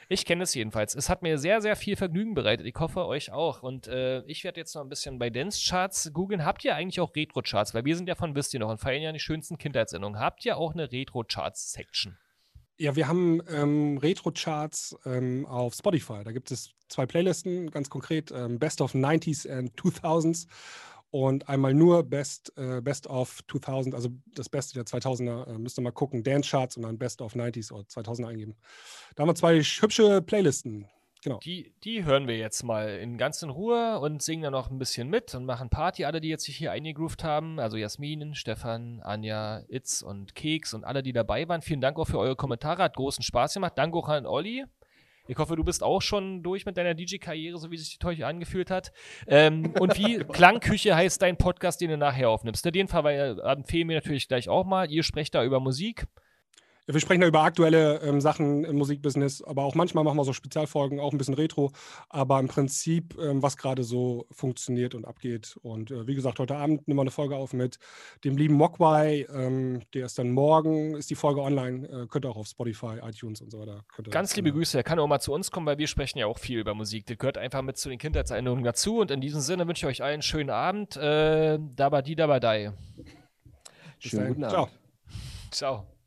Ich kenne es jedenfalls. Es hat mir sehr, sehr viel Vergnügen bereitet. Ich hoffe, euch auch. Und äh, ich werde jetzt noch ein bisschen bei Dance-Charts googeln. Habt ihr eigentlich auch Retro-Charts? Weil wir sind ja von, wisst ihr noch, und feiern ja die schönsten Kindheitserinnerungen. Habt ihr auch eine Retro-Charts-Section? Ja, wir haben ähm, Retro-Charts ähm, auf Spotify. Da gibt es zwei Playlisten, ganz konkret ähm, Best of 90s and 2000s und einmal nur Best, äh, Best of 2000, also das Beste der 2000er, äh, müsst ihr mal gucken, Dance Charts und dann Best of 90s oder 2000er eingeben. Da haben wir zwei hübsche Playlisten. Genau. Die, die hören wir jetzt mal in ganz in Ruhe und singen dann noch ein bisschen mit und machen Party. Alle, die jetzt sich hier eingegroovt haben, also Jasmin, Stefan, Anja, Itz und Keks und alle, die dabei waren. Vielen Dank auch für eure Kommentare. Hat großen Spaß gemacht. Danke auch an Olli. Ich hoffe, du bist auch schon durch mit deiner DJ-Karriere, so wie sich die Teuch angefühlt hat. Ähm, und wie <laughs> Klangküche heißt dein Podcast, den du nachher aufnimmst. Den empfehlen wir natürlich gleich auch mal. Ihr sprecht da über Musik. Wir sprechen da über aktuelle ähm, Sachen im Musikbusiness, aber auch manchmal machen wir so Spezialfolgen, auch ein bisschen Retro, aber im Prinzip, ähm, was gerade so funktioniert und abgeht. Und äh, wie gesagt, heute Abend nehmen wir eine Folge auf mit dem lieben Mogwai. Ähm, der ist dann morgen, ist die Folge online, äh, könnt ihr auch auf Spotify, iTunes und so weiter. Ganz liebe Grüße, er kann auch mal zu uns kommen, weil wir sprechen ja auch viel über Musik. Das gehört einfach mit zu den Kindheitserinnerungen dazu. Und in diesem Sinne wünsche ich euch allen einen schönen Abend. Äh, dabadi, dabadai. Schönen guten Abend. Ciao. Ciao.